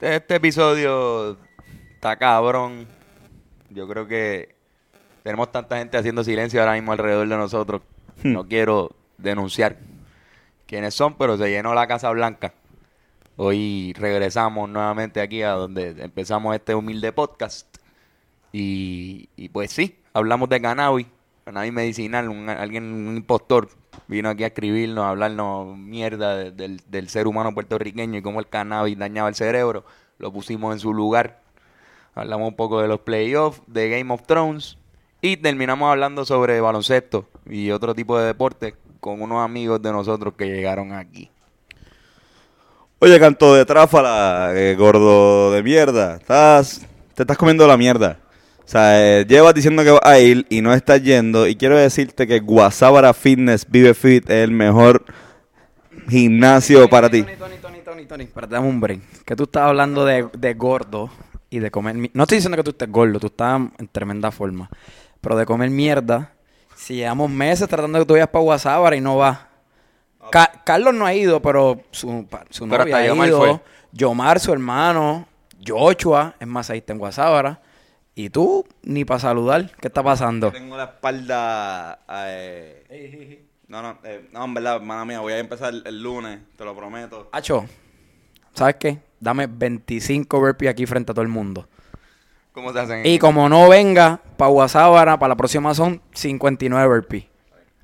Este episodio está cabrón. Yo creo que tenemos tanta gente haciendo silencio ahora mismo alrededor de nosotros. No quiero denunciar quiénes son, pero se llenó la Casa Blanca. Hoy regresamos nuevamente aquí a donde empezamos este humilde podcast. Y, y pues sí, hablamos de cannabis, cannabis medicinal, un, alguien, un impostor vino aquí a escribirnos, a hablarnos mierda de- del, del ser humano puertorriqueño y cómo el cannabis dañaba el cerebro. Lo pusimos en su lugar. Hablamos un poco de los playoffs, de Game of Thrones y terminamos hablando sobre baloncesto y otro tipo de deporte con unos amigos de nosotros que llegaron aquí. Oye, canto de tráfala, eh, gordo de mierda. Estás, te estás comiendo la mierda. O sea, eh, llevas diciendo que vas a ir y no estás yendo. Y quiero decirte que Guasábara Fitness Vive Fit es el mejor gimnasio para ti. Tony, Tony, Tony, Tony, Tony, espérate, dame un break. Que tú estás hablando de, de gordo y de comer... No estoy diciendo que tú estés gordo, tú estás en tremenda forma. Pero de comer mierda, si llevamos meses tratando de que tú vayas para Guasábara y no vas. Ca- Carlos no ha ido, pero su, su Pero novia ha Yomar ido. fue. Yomar, su hermano. Joshua, es más, ahí está en Guasábara. Y tú, ni para saludar. ¿Qué está pasando? Tengo la espalda. eh, no, no, eh, no, en verdad, hermana mía, voy a empezar el, el lunes, te lo prometo. Hacho, ¿sabes qué? Dame 25 burpees aquí frente a todo el mundo. ¿Cómo se hacen? Y como no venga para Guasábara, para la próxima son 59 burpees.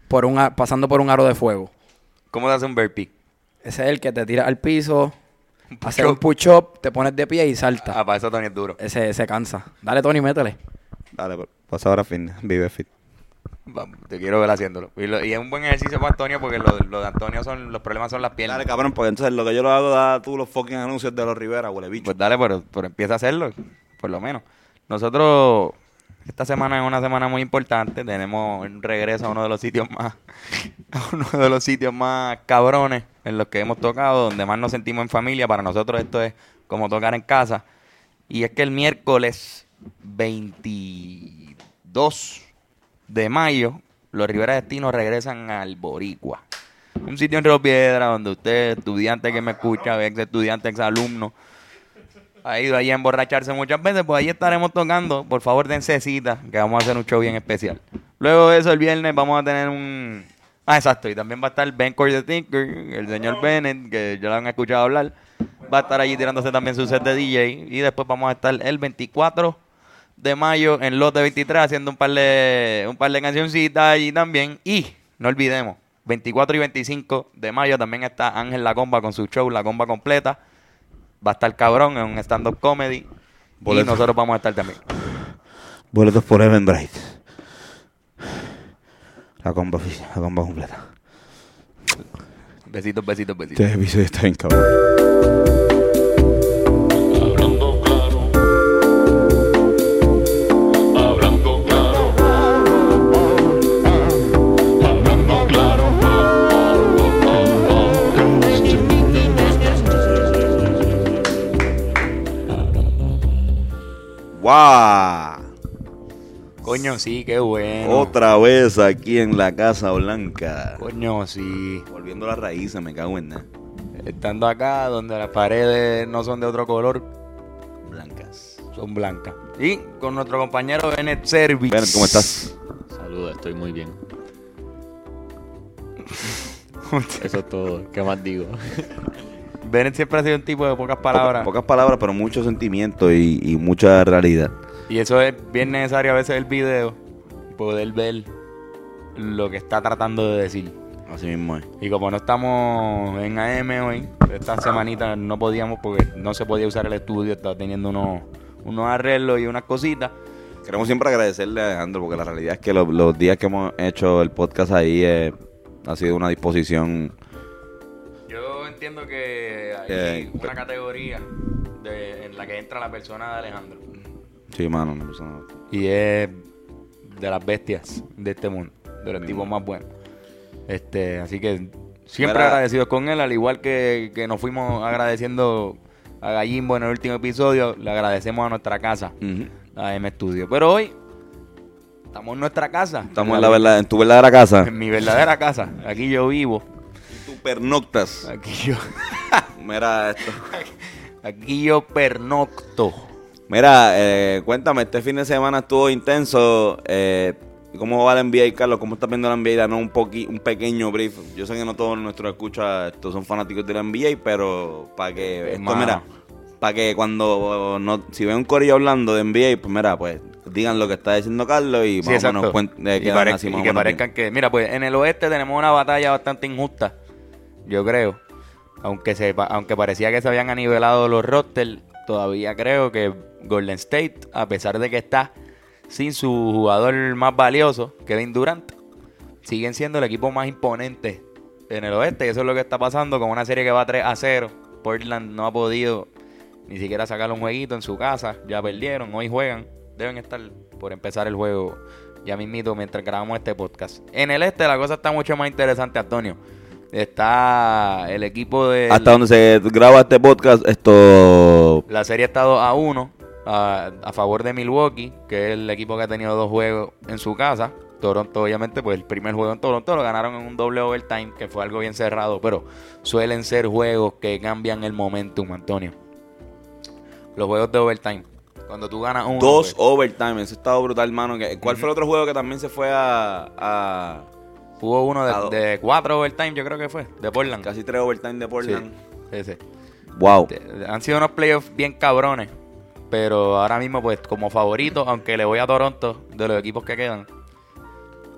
Por un, pasando por un aro de fuego. ¿Cómo se hace un burpee? Ese es el que te tira al piso, Un hace push-up. un push-up, te pones de pie y salta. Ah, para eso Tony es duro. Ese se cansa. Dale, Tony, métele. Dale, pues, Guasábara Fitness Vive Fit. Vamos, te quiero ver haciéndolo. Y, lo- y es un buen ejercicio para Antonio porque lo, lo de Antonio son los problemas son las piernas. Dale, cabrón, porque entonces lo que yo lo hago, da tú los fucking anuncios de los Rivera, huele bicho. Pues dale, pero, pero empieza a hacerlo, por lo menos. Nosotros, esta semana es una semana muy importante. Tenemos un regreso a uno de los sitios más, a uno de los sitios más cabrones en los que hemos tocado, donde más nos sentimos en familia. Para nosotros esto es como tocar en casa. Y es que el miércoles 22 de mayo, los Rivera Destinos regresan al Boricua. Un sitio en Río Piedra donde usted, estudiante que me escucha, ex estudiante, ex alumno, ha ido ahí a emborracharse muchas veces, pues ahí estaremos tocando. Por favor, dense cita, que vamos a hacer un show bien especial. Luego de eso, el viernes vamos a tener un... Ah, exacto, y también va a estar Ben Core the Thinker, el señor Bennett, que ya lo han escuchado hablar. Va a estar allí tirándose también su set de DJ. Y después vamos a estar el 24 de mayo en Lote 23 haciendo un par de, un par de cancioncitas allí también. Y no olvidemos, 24 y 25 de mayo también está Ángel La Comba con su show La Comba Completa. Va a estar cabrón en un stand-up comedy. Y nosotros vamos a estar también. Boletos por Even Bright. La comba, la comba completa. Besitos, besitos, besitos. Este episodio está bien cabrón. ¡Guau! Coño, sí, qué bueno. Otra vez aquí en la Casa Blanca. Coño, sí. Volviendo a las raíces, me cago en nada. Estando acá donde las paredes no son de otro color, Blancas. son blancas. Y con nuestro compañero Bennett Service. Bennett, ¿cómo estás? Saludos, estoy muy bien. Eso es todo. ¿Qué más digo? Bennett siempre ha sido un tipo de pocas palabras. Pocas palabras, pero mucho sentimiento y, y mucha realidad. Y eso es bien necesario a veces el video, poder ver lo que está tratando de decir. Así mismo es. Y como no estamos en AM hoy, esta semanita no podíamos porque no se podía usar el estudio, estaba teniendo unos, unos arreglos y unas cositas. Queremos siempre agradecerle a Alejandro porque la realidad es que los, los días que hemos hecho el podcast ahí eh, ha sido una disposición. Entiendo que hay Eh, una categoría de- en la que entra la persona de Alejandro. Sí, mano, una persona- Y es de las bestias de este mundo, de los tipos más buenos. Este, así que siempre Mira. agradecidos con él, al igual que, que nos fuimos agradeciendo a Gallimbo en el último episodio, le agradecemos a nuestra casa, Ujú. a M Studio. Pero hoy estamos en nuestra casa. Estamos en, la verdad, en tu verdadera casa. En mi verdadera casa. Aquí yo vivo. Pernoctas. Aquí yo. Mira esto. Aquí yo pernocto. Mira, eh, cuéntame, este fin de semana estuvo intenso. Eh, ¿Cómo va la NBA, Carlos? ¿Cómo estás viendo la NBA? Danos un, poqui- un pequeño brief. Yo sé que no todos nuestros escuchas estos son fanáticos de la NBA, pero para que esto, mira, para que cuando no, si ven un corillo hablando de NBA, pues mira, pues digan lo que está diciendo Carlos y Sí, más o menos cuen- eh, y, así más o que parezcan que... Mira, pues en el oeste tenemos una batalla bastante injusta, yo creo. Aunque se aunque parecía que se habían anivelado los rosters, todavía creo que Golden State, a pesar de que está sin su jugador más valioso, Kevin Durant, siguen siendo el equipo más imponente en el oeste. Y eso es lo que está pasando con una serie que va 3 a 0. Portland no ha podido ni siquiera sacar un jueguito en su casa. Ya perdieron, hoy juegan. Deben estar por empezar el juego ya mismito mientras grabamos este podcast. En el este la cosa está mucho más interesante, Antonio. Está el equipo de... Hasta donde se graba este podcast, esto La serie está 2 a 1 a, a favor de Milwaukee, que es el equipo que ha tenido dos juegos en su casa. Toronto, obviamente, pues el primer juego en Toronto lo ganaron en un doble overtime, que fue algo bien cerrado, pero suelen ser juegos que cambian el momentum, Antonio. Los juegos de overtime. Cuando tú ganas uno. dos pues, overtime, eso estaba brutal, hermano. ¿Cuál fue el otro juego que también se fue a, a hubo uno de, de cuatro overtime, yo creo que fue, de Portland. casi tres overtime de Portland? Sí, sí. Wow. Han sido unos playoffs bien cabrones. Pero ahora mismo, pues, como favorito, aunque le voy a Toronto, de los equipos que quedan,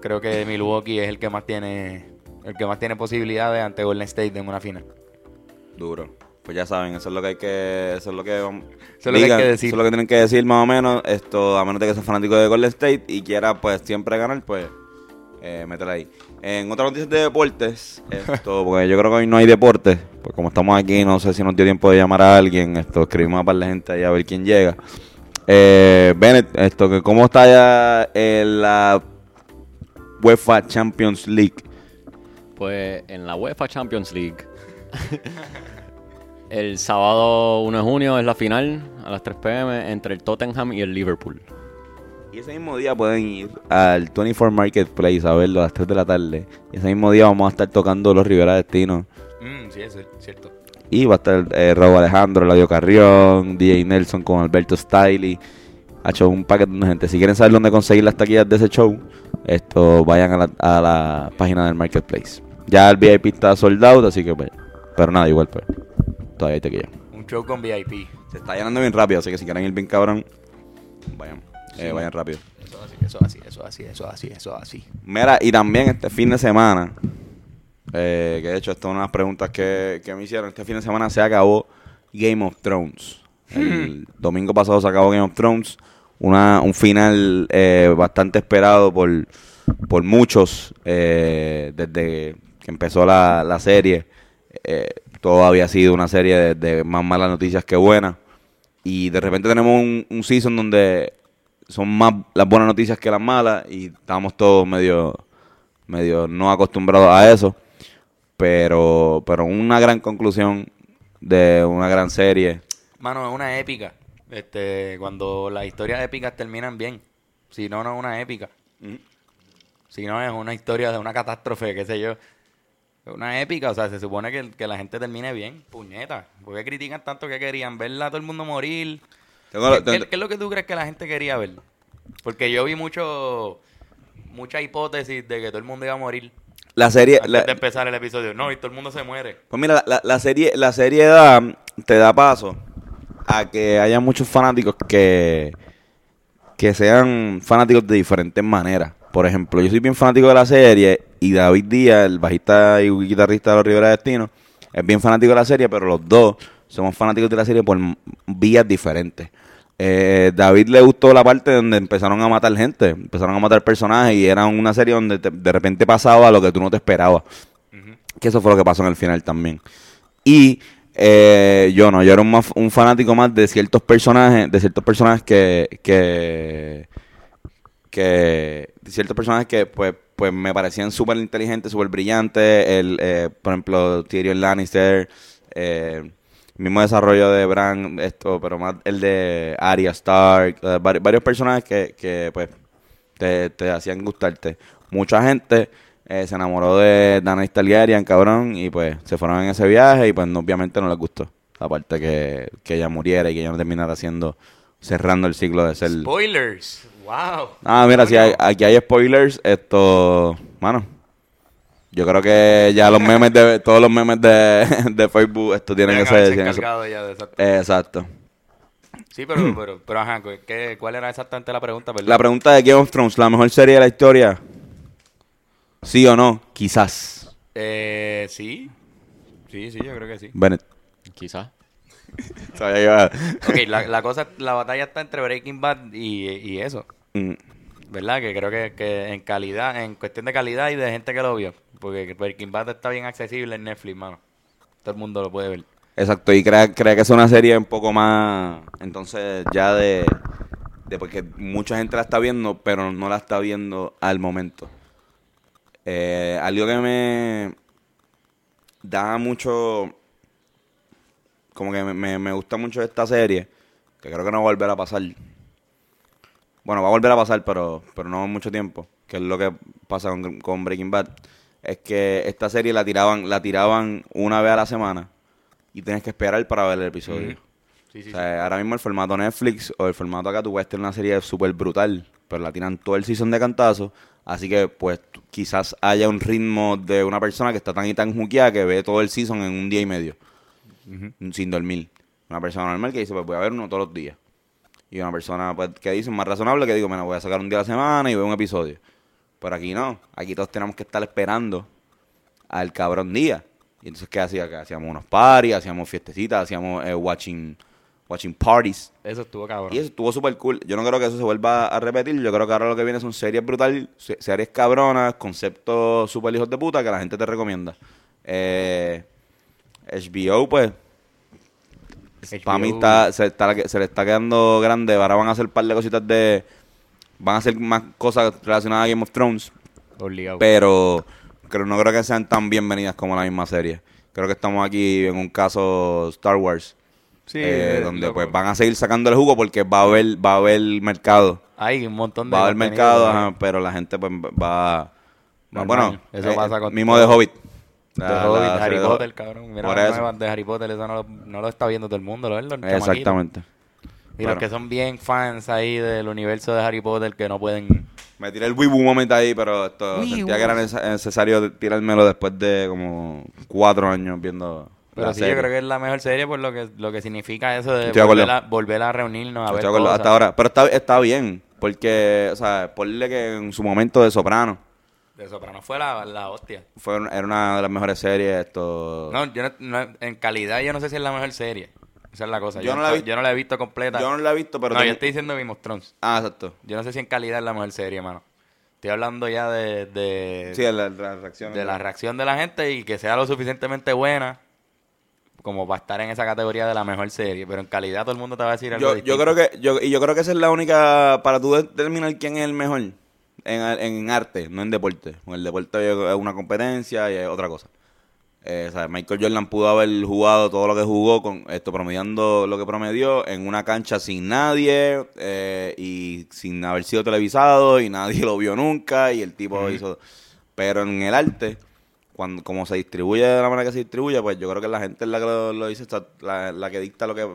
creo que Milwaukee es el que más tiene, el que más tiene posibilidades ante Golden State en una final. Duro. Pues ya saben, eso es lo que hay que. Eso es lo que. vam- Eso es lo que hay digan, que decir. Eso es lo que tienen que decir más o menos. Esto, a menos de que seas fanático de Golden State y quiera, pues, siempre ganar, pues, eh, métela ahí. En otras noticias de deportes, esto, porque yo creo que hoy no hay deportes. Pues, como estamos aquí, no sé si nos dio tiempo de llamar a alguien. Esto, escribimos a par de gente ahí a ver quién llega. Eh, Bennett, esto, ¿cómo está ya la UEFA Champions League? Pues en la UEFA Champions League. el sábado 1 de junio es la final a las 3 pm entre el Tottenham y el Liverpool. Y ese mismo día pueden ir al 24 Marketplace a verlo a las 3 de la tarde. Y ese mismo día vamos a estar tocando los Rivera Destino. Mm, sí, es cierto. Y va a estar eh, Raúl Alejandro, Eladio Carrión, DJ Nelson con Alberto Stiley. Ha hecho un paquete de gente. Si quieren saber dónde conseguir las taquillas de ese show, esto vayan a la, a la página del Marketplace. Ya el VIP está sold out, así que pues. Pero nada, igual pues. Todavía hay taquilla. Un show con VIP. Se está llenando bien rápido, así que si quieren ir bien cabrón, vayan. Eh, vayan rápido. Eso así, eso así, eso así, eso así, eso así. Mira, y también este fin de semana, eh, que de hecho, esta es una de las preguntas que, que me hicieron. Este fin de semana se acabó Game of Thrones. El domingo pasado se acabó Game of Thrones. Una, un final eh, bastante esperado por, por muchos eh, desde que empezó la, la serie. Eh, todo había sido una serie de, de más malas noticias que buenas. Y de repente tenemos un, un season donde son más las buenas noticias que las malas y estamos todos medio medio no acostumbrados a eso pero pero una gran conclusión de una gran serie Mano, es una épica. Este, cuando las historias épicas terminan bien. Si no, no es una épica. Si no, es una historia de una catástrofe, qué sé yo. Es una épica, o sea, se supone que, que la gente termine bien. Puñeta. ¿Por qué critican tanto que querían verla a todo el mundo morir? Tengo- ¿Qué, es lo que tú crees que la gente quería ver? Porque yo vi mucho mucha hipótesis de que todo el mundo iba a morir la serie antes la- de empezar el episodio. No, y todo el mundo se muere. pues mira la, la- serie la serie da, te da paso a que haya muchos fanáticos que que sean fanáticos de diferentes maneras por ejemplo yo soy bien fanático de la serie y David Díaz el bajista y guitarrista de los Rivera Destino es bien fanático de la serie pero los dos somos fanáticos de la serie por vías diferentes Eh, David le gustó la parte donde empezaron a matar gente, empezaron a matar personajes y era una serie donde te- de repente pasaba lo que tú no te esperabas. Que eso fue lo que pasó en el final también. Y eh, yo no, yo era un, más- un fanático más de ciertos personajes, de ciertos personajes que, que, que de ciertos personajes que pues, pues me parecían súper inteligentes, súper brillantes. El, eh, por ejemplo, Tyrion Lannister, eh, mismo desarrollo de Bran, esto, pero más el de Arya Stark, vari- varios personajes que, que pues te, te hacían gustarte. Mucha gente eh, se enamoró de Daenerys Targaryen, cabrón, y pues se fueron en ese viaje y pues no- obviamente no les gustó. Aparte que, que ella muriera y que ella no terminara haciendo, cerrando el ciclo de ser... Spoilers. Wow. Ah, mira, si hay- aquí hay spoilers, esto, mano, yo creo que ya los memes de, todos los memes de, de Facebook, esto tienen que ser... eso. Eh, Exacto. Sí, pero, pero, pero ajá, ¿qué, ¿cuál era exactamente la pregunta? Perdón. La pregunta de Game of Thrones, ¿la mejor serie de la historia? ¿Sí o no? Quizás. Eh, sí. Sí, sí, yo creo que sí. Bennett. Quizás. Sabía que iba- Ok, la, la cosa, la batalla está entre Breaking Bad y, y eso. Mm, ¿Verdad? Que creo que, que en calidad, en cuestión de calidad y de gente que lo vio. Porque Breaking Bad está bien accesible en Netflix, mano. Todo el mundo lo puede ver. Exacto, y crea, crea que es una serie un poco más, entonces ya de, de porque mucha gente la está viendo, pero no la está viendo al momento. Eh, algo que me da mucho, como que me, me, gusta mucho esta serie, que creo que no va a volver a pasar. Bueno, va a volver a pasar, pero, pero no mucho tiempo, que es lo que pasa con Breaking Bad, es que esta serie la tiraban, la tiraban una vez a la semana y tienes que esperar para ver el episodio. Sí, sí, O sea, ahora mismo el formato Netflix o el formato acá tú puedes tener una serie súper brutal, pero la tiran todo el season de cantazo, así que pues quizás haya un ritmo de una persona que está tan y tan juqueada que ve todo el season en un día y medio, sin dormir. Una persona normal que dice, pues voy a ver uno todos los días. Y una persona pues, que dice, más razonable, que digo, bueno, voy a sacar un día a la semana y veo un episodio. Pero aquí no, aquí todos tenemos que estar esperando al cabrón día. Y entonces, ¿qué hacía? Que hacíamos unos parties, hacíamos fiestecitas, hacíamos eh, watching, watching parties. Eso estuvo cabrón. Y eso estuvo súper cool. Yo no creo que eso se vuelva a repetir. Yo creo que ahora lo que viene son series brutales, se- series cabronas, conceptos súper hijos de puta que la gente te recomienda. Eh, HBO, pues, para mí está, se, está- se le está quedando grande. Ahora van a hacer un par de cositas de... Van a hacer más cosas relacionadas a Game of Thrones. Obligado. Pero creo, no creo que sean tan bienvenidas como la misma serie. Creo que estamos aquí en un caso Star Wars. Sí, eh, donde loco. pues van a seguir sacando el jugo porque va a haber, va a haber mercado. Hay un montón de Va a haber mercado, ajá, pero la gente pues va... va- bueno, Eso eh, pasa con mismo todo. de Hobbit. De La- la Hobbit, serie Harry Potter, cabrón. Mira Por eso. de Harry Potter, eso no lo, no lo está viendo todo el mundo, ¿lo ven? Los chamaquitos. Y los que son bien fans ahí del universo de Harry Potter que no pueden... Me tiré el wibu un momento ahí, pero esto sentía que era nece- necesario tirármelo después de como cuatro años viendo Pero la sí, serie. yo creo que es la mejor serie por lo que, lo que significa eso de volver a, volver a reunirnos a Estoy ver cosas. hasta ahora. Pero está, está bien, porque, o sea, ponle que en su momento de Soprano De Soprano fue la, la hostia. fue, era una de las mejores series. Esto... No, yo no, no- en calidad yo no sé si es la mejor serie. Esa es la cosa. Yo Yo, no la he visto- yo no la he visto completa. Yo no la he visto, pero... no, tengo- yo estoy diciendo Game of Thrones. Ah, exacto. Yo no sé si en calidad es la mejor serie, mano. Estoy hablando ya de, de, Sí, la, la reacción. de la reacción de la gente y que sea lo suficientemente buena como para estar en esa categoría de la mejor serie. Pero en calidad todo el mundo te va a decir algo Yo, distinto. yo creo que yo, y yo creo que esa es la única para tú determinar quién es el mejor en, en arte, no en deporte. En el deporte es una competencia y es otra cosa. Eh, o sea, Michael Jordan pudo haber jugado todo lo que jugó con esto promediando lo que promedió en una cancha sin nadie eh, y sin haber sido televisado y nadie lo vio nunca y el tipo hizo pero en el arte cuando como se distribuye de la manera que se distribuye pues yo creo que la gente es la que lo, lo dice está- la, la que dicta lo que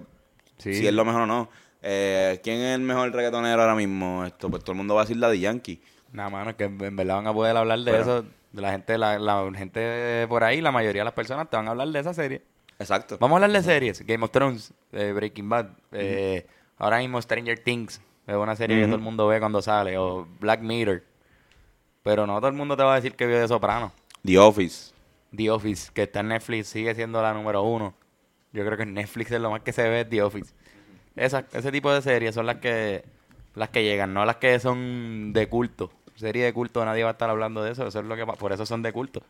Sí. si es lo mejor o no eh, ¿quién es el mejor reggaetonero ahora mismo? esto pues todo el mundo va a decir la de Yankee Nada, mano, que en verdad van a poder hablar de Pero- eso. De la gente, la, la gente por ahí, la mayoría de las personas te van a hablar de esa serie. exacto Vamos a hablar de series. Game of Thrones, eh, Breaking Bad. eh, Ahora mismo Stranger Things. Es una serie que todo el mundo ve cuando sale. O Black Mirror. Pero no todo el mundo te va a decir que vio de Soprano. The Office The Office, que está en Netflix, sigue siendo la número uno. Yo creo que en Netflix es lo más que se ve The Office. Esa, ese tipo de series son las que las que llegan, no las que son de culto. Serie de culto, nadie va a estar hablando de eso. Eso es lo que por eso son de culto.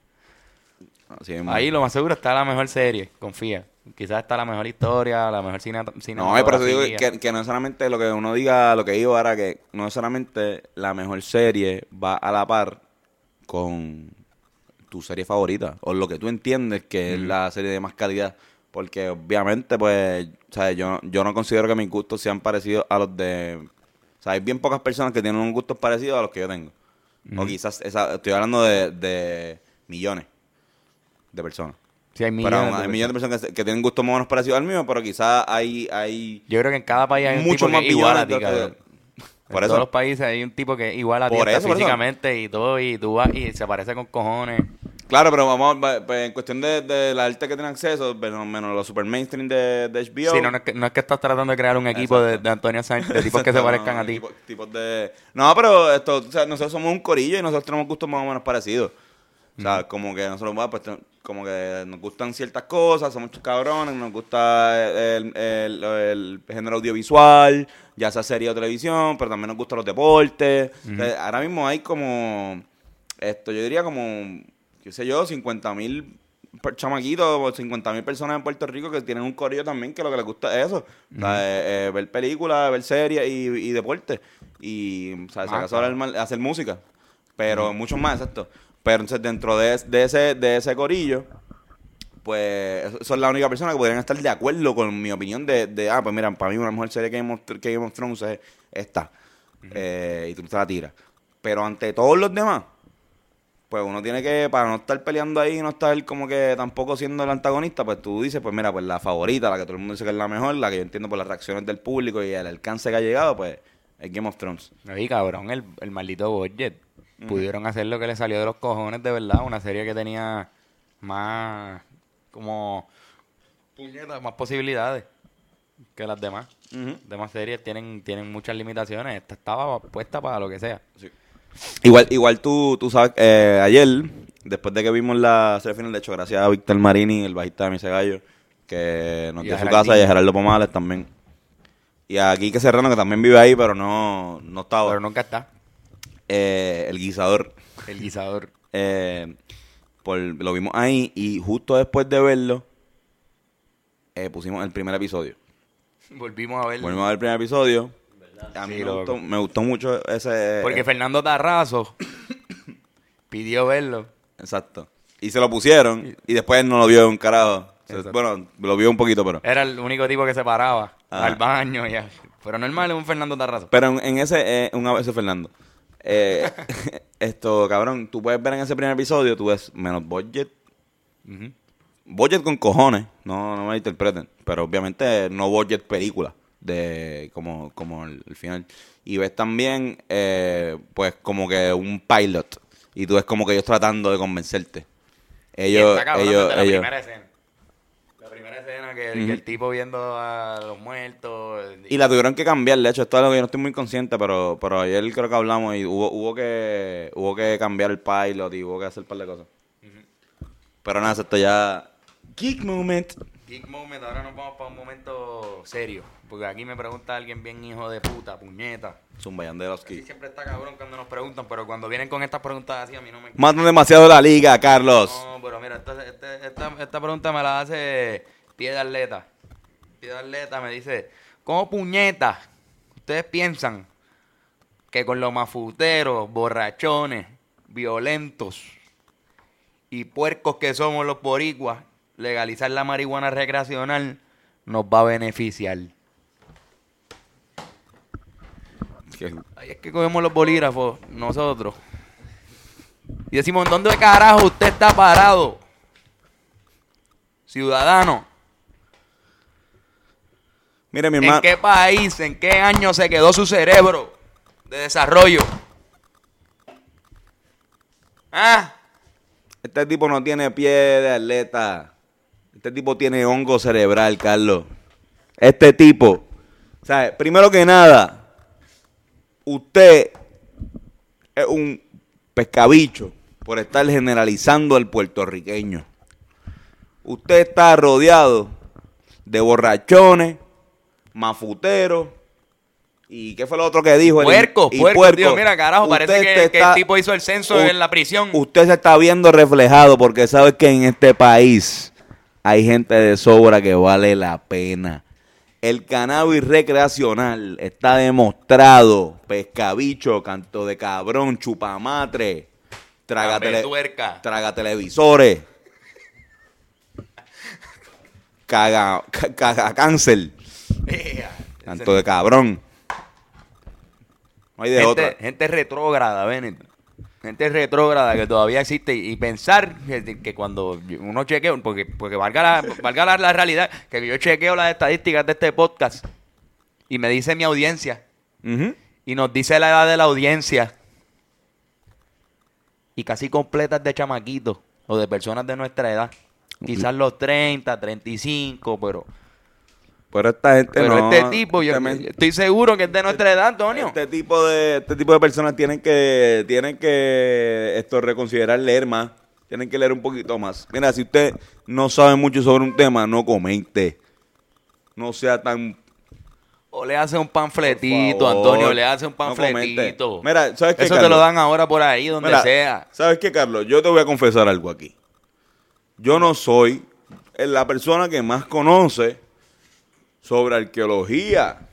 Así. Ahí lo más seguro está la mejor serie, confía. Quizás está la mejor historia, la mejor cine No, por eso digo que, que no solamente lo que uno diga, lo que digo ahora, que no solamente la mejor serie va a la par con tu serie favorita, o lo que tú entiendes que es la serie de más calidad. Porque obviamente, pues, sea, yo, yo no considero que mis gustos sean parecidos a los de... O sea, hay bien pocas personas que tienen unos gustos parecidos a los que yo tengo. O quizás, esa, estoy hablando de, de millones de personas. Sí, hay Pero millones. aún de hay millones de personas que, que tienen gustos más o menos parecidos al mío, pero quizás hay, hay Yo creo que en cada país hay un mucho tipo que más es igual a ti. Por en eso. todos los países hay un tipo que es igual a ti hasta eso, físicamente y todo, y tú vas y se parece con cojones. Claro, pero vamos, pues, en cuestión de, de la arte que tienen acceso, menos, menos los super mainstream de, de HBO. Sí, no, no es que, no es que estás tratando de crear un equipo de, de Antonio Sánchez, de tipos que se parezcan no, a ti. tipo- tipos de... No, pero esto, o sea, nosotros somos un corillo y nosotros tenemos gustos más o menos parecidos. O sea, como que nosotros, bueno, pues, como que nos gustan ciertas cosas, somos cabrones, nos gusta el, el- el género audiovisual, ya sea serie o televisión, pero también nos gustan los deportes. O sea, ahora mismo hay como, esto, yo diría como, qué sé yo, 50 mil chamaquitos o 50 mil personas en Puerto Rico que tienen un corillo también que lo que les gusta es eso. O sea, eh, eh, ver películas, ver series y, y deporte. Y, o sea, Ah, claro. hacer música. Pero muchos más, exacto. Pero entonces dentro de, es- de ese, de ese corillo, pues son la única persona que podrían estar de acuerdo con mi opinión de, de ah, pues mira, para mí una mejor serie que Game of, que Game of Thrones es esta. Eh, y tú te la tiras. Pero ante todos los demás, pues uno tiene que, para no estar peleando ahí y no estar como que tampoco siendo el antagonista, pues tú dices, pues mira, pues la favorita, la que todo el mundo dice que es la mejor, la que yo entiendo por las reacciones del público y el alcance que ha llegado, pues es Game of Thrones. Oye, cabrón, el, el maldito budget. Pudieron hacer lo que le salió de los cojones, de verdad. Una serie que tenía más, como, puñetas, más posibilidades que las demás. Ujú. Demás series tienen, tienen muchas limitaciones. Esta estaba puesta para lo que sea. Igual, igual tú, tú sabes, eh, ayer, después de que vimos la serie final, de hecho, gracias a Víctor Marini, el bajista de Mise Gallo, que nos Y dio su casa, y a Gerardo Pomales también. Y a Quique Serrano, que también vive ahí, pero no, no estaba. Pero nunca está. Eh, el guisador. El guisador. eh, por, lo vimos ahí, y justo después de verlo, eh, pusimos el primer episodio. Volvimos a ver. Volvimos a ver el primer episodio. A mí Sí, me, gustó, me gustó mucho ese... Porque Fernando Tarrazo pidió verlo. Exacto. Y se lo pusieron y después no lo vio un carajo. Exacto. bueno, lo vio un poquito, pero... Era el único tipo que se paraba Ah. al baño. Y a- Pero normal es un Fernando Tarrazo. Pero en, en ese, eh, una vez Fernando. Eh, esto, cabrón, tú puedes ver en ese primer episodio, tú ves menos budget. Budget con cojones, no, no me interpreten. Pero obviamente no budget película, de como, como el, el final. Y ves también, eh, pues, como que un pilot. Y tú ves como que ellos tratando de convencerte. Ellos, ellos, la ellos. primera escena. La primera escena que, que el tipo viendo a los muertos. Y la tuvieron que cambiar, de hecho, esto es algo que yo no estoy muy consciente, pero, pero ayer creo que hablamos y hubo, hubo que hubo que cambiar el pilot y hubo que hacer un par de cosas. Pero nada, esto ya... Geek Moment. Geek Moment, ahora nos vamos para un momento serio. Porque aquí me pregunta alguien bien hijo de puta, puñeta. Zumbayan de los Geek. siempre está cabrón cuando nos preguntan, pero cuando vienen con estas preguntas así a mí no me... Matan demasiado la liga, Carlos. No, pero mira, esta, esta, esta pregunta me la hace Pie de Atleta. Pie de Atleta me dice, ¿cómo puñeta ustedes piensan que con los mafuteros, borrachones, violentos y puercos que somos los boricuas, legalizar la marihuana recreacional nos va a beneficiar? Ahí es que cogemos los bolígrafos nosotros. Y decimos, ¿dónde carajo usted está parado? Ciudadano. Mire, mi ¿En hermano... qué país, en qué año se quedó su cerebro de desarrollo? ¿Ah? Este tipo no tiene pie de atleta. Este tipo tiene hongo cerebral, Carlos. Este tipo. O sea, primero que nada, usted es un pescabicho por estar generalizando al puertorriqueño. Usted está rodeado de borrachones, mafuteros. ¿Y qué fue lo otro que dijo? El- Puerco, y puerco, puerco. tío. Mira, carajo, parece que, que el está- tipo hizo el censo U- en la prisión. Usted se está viendo reflejado porque sabe que en este país hay gente de sobra que vale la pena. El cannabis recreacional está demostrado. Pescabicho, canto de cabrón, chupamatre, traga, tele- traga televisores, caga, ca- caga cáncer, canto de cabrón. No hay de gente, otra. gente retrógrada, Bennett. Gente retrógrada que todavía existe y pensar que, que cuando uno chequea, porque, porque valga, la, valga la, la realidad, que yo chequeo las estadísticas de este podcast y me dice mi audiencia y nos dice la edad de la audiencia y casi completas de chamaquitos o de personas de nuestra edad. Quizás los 30, 35, pero, Pero esta gente pero no. este tipo, yo estoy seguro que es de nuestra edad, Antonio. Este tipo de este tipo de personas tienen que tienen que esto reconsiderar leer más, tienen que leer un poquito más. Mira, si usted no sabe mucho sobre un tema, no comente. No sea tan O le hace un panfletito, Antonio, le hace un panfletito. Mira, ¿sabes qué, Eso te lo dan ahora por ahí, donde Mira, sea. ¿Sabes qué, Carlos? Yo te voy a confesar algo aquí. Yo no soy la persona que más conoce sobre arqueología.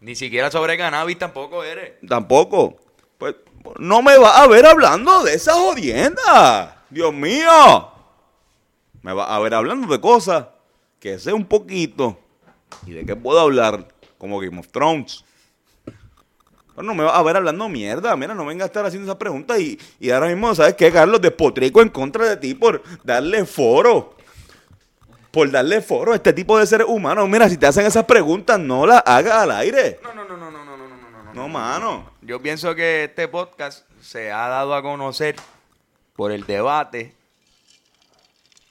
Ni siquiera sobre cannabis tampoco eres. Tampoco. Pues no me va a ver hablando de esas jodiendas. Dios mío. Me va a ver hablando de cosas que sé un poquito y de qué puedo hablar, como Game of Thrones. Pero no me va a ver hablando mierda. Mira, no venga a estar haciendo esas preguntas y, y ahora mismo, ¿sabes qué, Carlos? Despotrico en contra de ti por darle foro. Por darle foro a este tipo de seres humanos. Mira, si te hacen esas preguntas, no las hagas al aire. No, no, no, no, no, no, no, no, no, no. No, mano. Yo pienso que este podcast se ha dado a conocer por el debate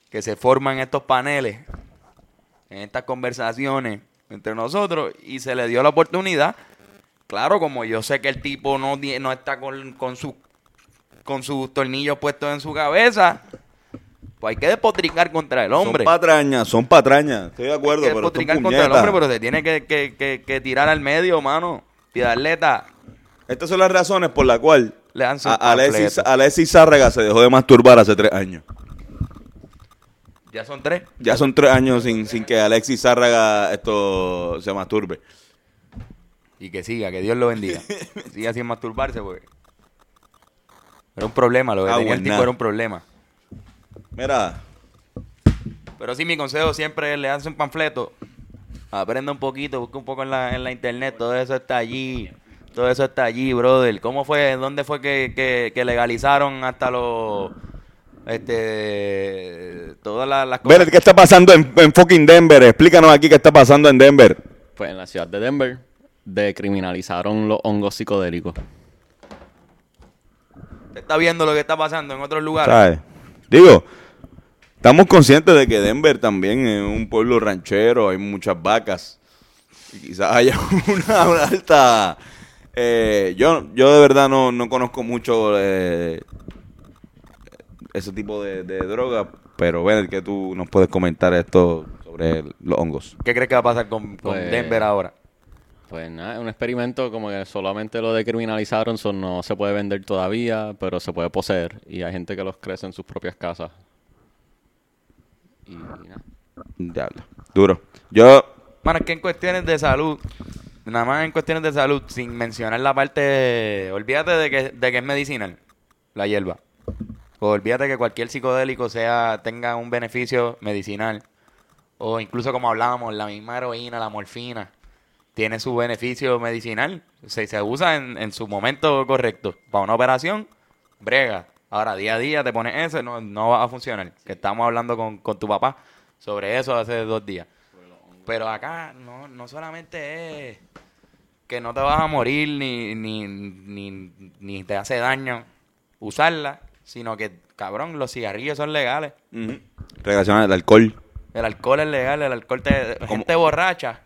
que se forma en estos paneles, en estas conversaciones entre nosotros, y se le dio la oportunidad. Claro, como yo sé que el tipo no, no está con, con, su, con sus tornillos puestos en su cabeza, pues hay que despotricar contra el hombre. Son patrañas, son patrañas. Estoy de acuerdo, hay que pero son contra el hombre, pero se tiene que, que- que- que tirar al medio, mano. Y darle ta- Estas son las razones por las cuales Le a- Alexis. Alexis Zárraga se dejó de masturbar hace tres años. Ya son tres. Ya son tres años sin, sin que Alexis Zárraga esto se masturbe. Y que siga, que Dios lo bendiga. siga sin masturbarse, porque. Era un problema, lo que Ah, tenía el tipo era un problema. Mira, Pero sí, mi consejo siempre es le hace un panfleto. Aprenda un poquito, busca un poco en la, en la internet, todo eso está allí. Todo eso está allí, brother. ¿Cómo fue? ¿Dónde fue que, que- que legalizaron hasta los. Este. Todas las, las Bennett, ¿qué está pasando en, en fucking Denver? Explícanos aquí qué está pasando en Denver. Pues en la ciudad de Denver decriminalizaron los hongos psicodélicos. ¿Usted está viendo lo que está pasando en otros lugares? Digo, estamos conscientes de que Denver también es un pueblo ranchero, hay muchas vacas. Y quizás haya una, una alta... eh, yo, yo de verdad no, no conozco mucho eh, ese tipo de, de droga, pero ven que tú nos puedes comentar esto sobre los hongos. ¿Qué crees que va a pasar con, con Pues- Denver ahora? Pues nada, es un experimento como que solamente lo decriminalizaron, so no se puede vender todavía, pero se puede poseer. Y hay gente que los crece en sus propias casas. Y nada. Diablo. Duro. Yo, Bueno, es que en cuestiones de salud, nada más en cuestiones de salud, sin mencionar la parte, olvídate de que, de que es medicinal, la hierba. O olvídate que cualquier psicodélico sea, tenga un beneficio medicinal. O incluso como hablábamos, la misma heroína, la morfina, tiene su beneficio medicinal. Se, se usa en, en su momento correcto. Para una operación, brega. Ahora, día a día te pones eso, no, no va a funcionar. Que estamos hablando con, con tu papá sobre eso hace dos días. Pero acá no, no solamente es que no te vas a morir ni, ni, ni, ni te hace daño usarla, sino que, cabrón, los cigarrillos son legales. relacionado al alcohol. El alcohol es legal, el alcohol te... Gente borracha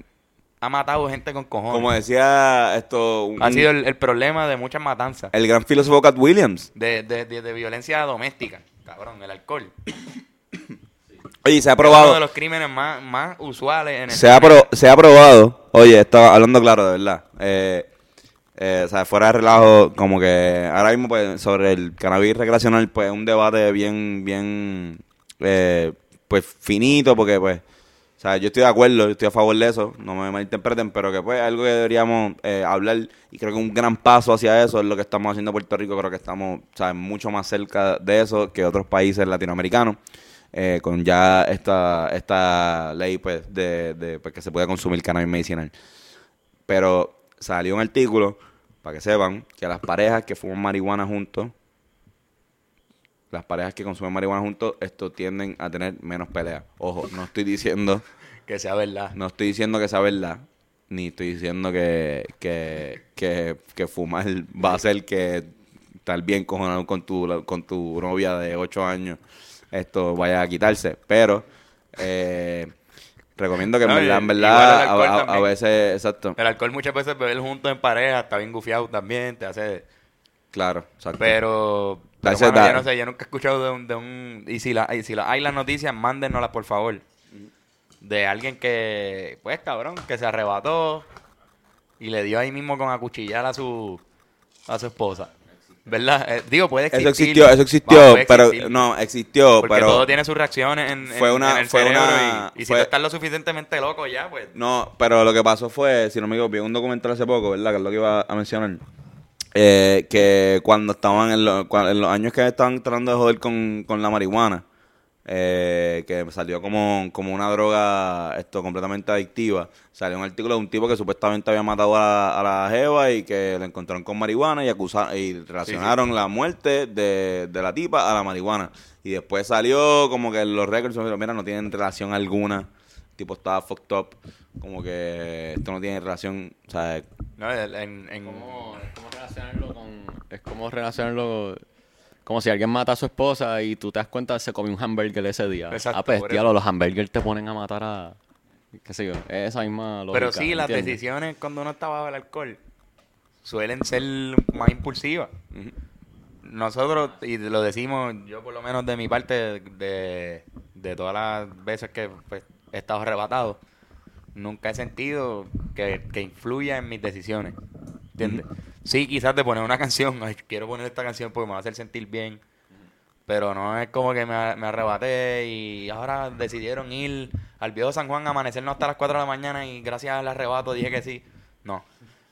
ha matado gente con cojones. Como decía esto, un- ha sido el, el problema de muchas matanzas. el gran filósofo Cat Williams. De, de, de, de violencia doméstica. Cabrón, el alcohol. Oye, se ha Es uno probado. de los crímenes más, más usuales en el Se ha, pro- se ha probado, oye, estaba hablando claro, de verdad. Eh, eh, o sea, fuera de relajo, como que ahora mismo pues, sobre el cannabis recreacional, pues un debate bien, bien, eh, pues finito, porque pues, o sea, yo estoy de acuerdo, yo estoy a favor de eso, no me malinterpreten, pero que pues algo que deberíamos eh, hablar y creo que un gran paso hacia eso es lo que estamos haciendo en Puerto Rico, creo que estamos, sea, mucho más cerca de eso que otros países latinoamericanos eh, con ya esta, esta ley pues de, de pues, que se pueda consumir cannabis medicinal. Pero salió un artículo para que sepan que las parejas que fuman marihuana juntos, las parejas que consumen marihuana juntos, esto tienden a tener menos peleas. Ojo, no estoy diciendo, Que sea verdad. no estoy diciendo que sea verdad, ni estoy diciendo que, que, que, que fumar va a hacer que estar bien cojonado con tu, con tu novia de 8 años esto vaya a quitarse. Pero eh, recomiendo que en No, verdad, en verdad, a, a- a también. veces, exacto. El alcohol muchas veces beber juntos en pareja está bien gufiado también, te hace... Claro, exacto. Pero, pero yo no sé, yo nunca he escuchado de un... De un y, si la, y si la- hay las noticias, mándenoslas por favor. De alguien que, pues cabrón, que se arrebató y le dio ahí mismo con acuchillar a su, a su esposa. ¿Verdad? Eh, digo, puede existir. Eso existió, eso existió, Vamos, pero no, existió, Porque pero todo tiene sus reacciones en, Fue en- una- en el fue cerebro una- y, y si fue- tú estás lo suficientemente loco ya, pues... no, pero lo que pasó fue, si no me equivoco, vi un documental hace poco, ¿verdad? Que es lo que iba a mencionar. Eh, que cuando estaban en, lo- los años que estaban tratando de joder con, con la marihuana, eh, que salió como, como una droga esto completamente adictiva. Salió un artículo de un tipo que supuestamente había matado a, a la jeva y que la encontraron con marihuana y acusaron y relacionaron la muerte de, de la tipa a la marihuana. Y después salió como que los récords, mira, no tienen relación alguna. Tipo estaba fucked up. Como que esto no tiene relación, o sea, No, en, en- Como- es como relacionarlo con. Es como relacionarlo. Como si alguien mata a su esposa y tú te das cuenta se comió un hamburger ese día. Exacto, ah, pues, los hamburgers te ponen a matar a. ¿Qué sé yo? Es esa misma lógica. Pero sí, las ¿entiendes? decisiones cuando uno está bajo el alcohol suelen ser más impulsivas. Nosotros, y lo decimos yo por lo menos de mi parte, de, de todas las veces que pues, he estado arrebatado, nunca he sentido que, que influya en mis decisiones. ¿Entiendes? Sí, quizás de poner una canción, ay, quiero poner esta canción porque me va a hacer sentir bien. Pero no es como que me, me arrebaté y ahora decidieron ir al viejo San Juan a amanecernos hasta las 4 de la mañana y gracias al arrebato dije que sí. No.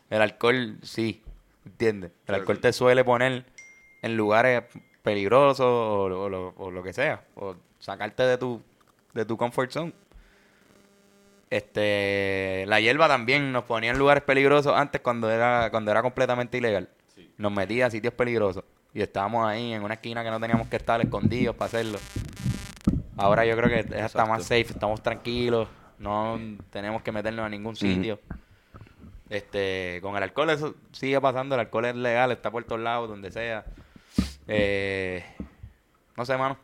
El alcohol sí, ¿entiendes? El alcohol te suele poner en lugares peligrosos o, lo- o lo, o lo que sea. O sacarte de tu, de tu comfort zone. Este, la hierba también nos ponía en lugares peligrosos antes cuando era, cuando era completamente ilegal. Nos metía a sitios peligrosos. Y estábamos ahí en una esquina que no teníamos que estar escondidos para hacerlo. Ahora yo creo que es hasta más safe, estamos tranquilos, no tenemos que meternos a ningún sitio. Este, con el alcohol eso sigue pasando, el alcohol es legal, está por todos lados, donde sea. Eh, no sé, mano.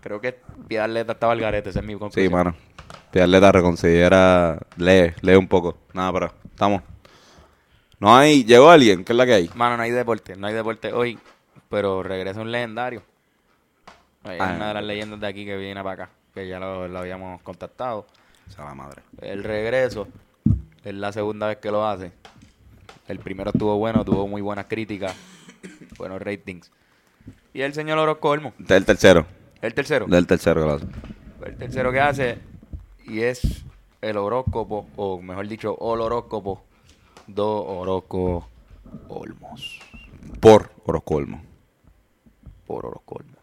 Creo que Piedad Leta estaba al garete, esa es mi Sí, conclusión. mano. Piedad reconsidera, lee, lee un poco. Nada, pero estamos. No hay, llegó alguien, ¿qué es la que hay? Mano, no hay deporte, no hay deporte hoy, pero regresa un legendario. Ah. una de las leyendas de aquí que viene para acá, que ya lo, lo habíamos contactado. Sea la madre. El regreso es la segunda vez que lo hace. El primero estuvo bueno, tuvo muy buenas críticas, buenos ratings. Y el señor Orozco Olmo, Este es el tercero. el tercero. Del tercero que lo hace. El tercero que hace y es el horóscopo, o mejor dicho, el horóscopo do Orozco Olmos. Por Orozco. Por Orozco Olmos.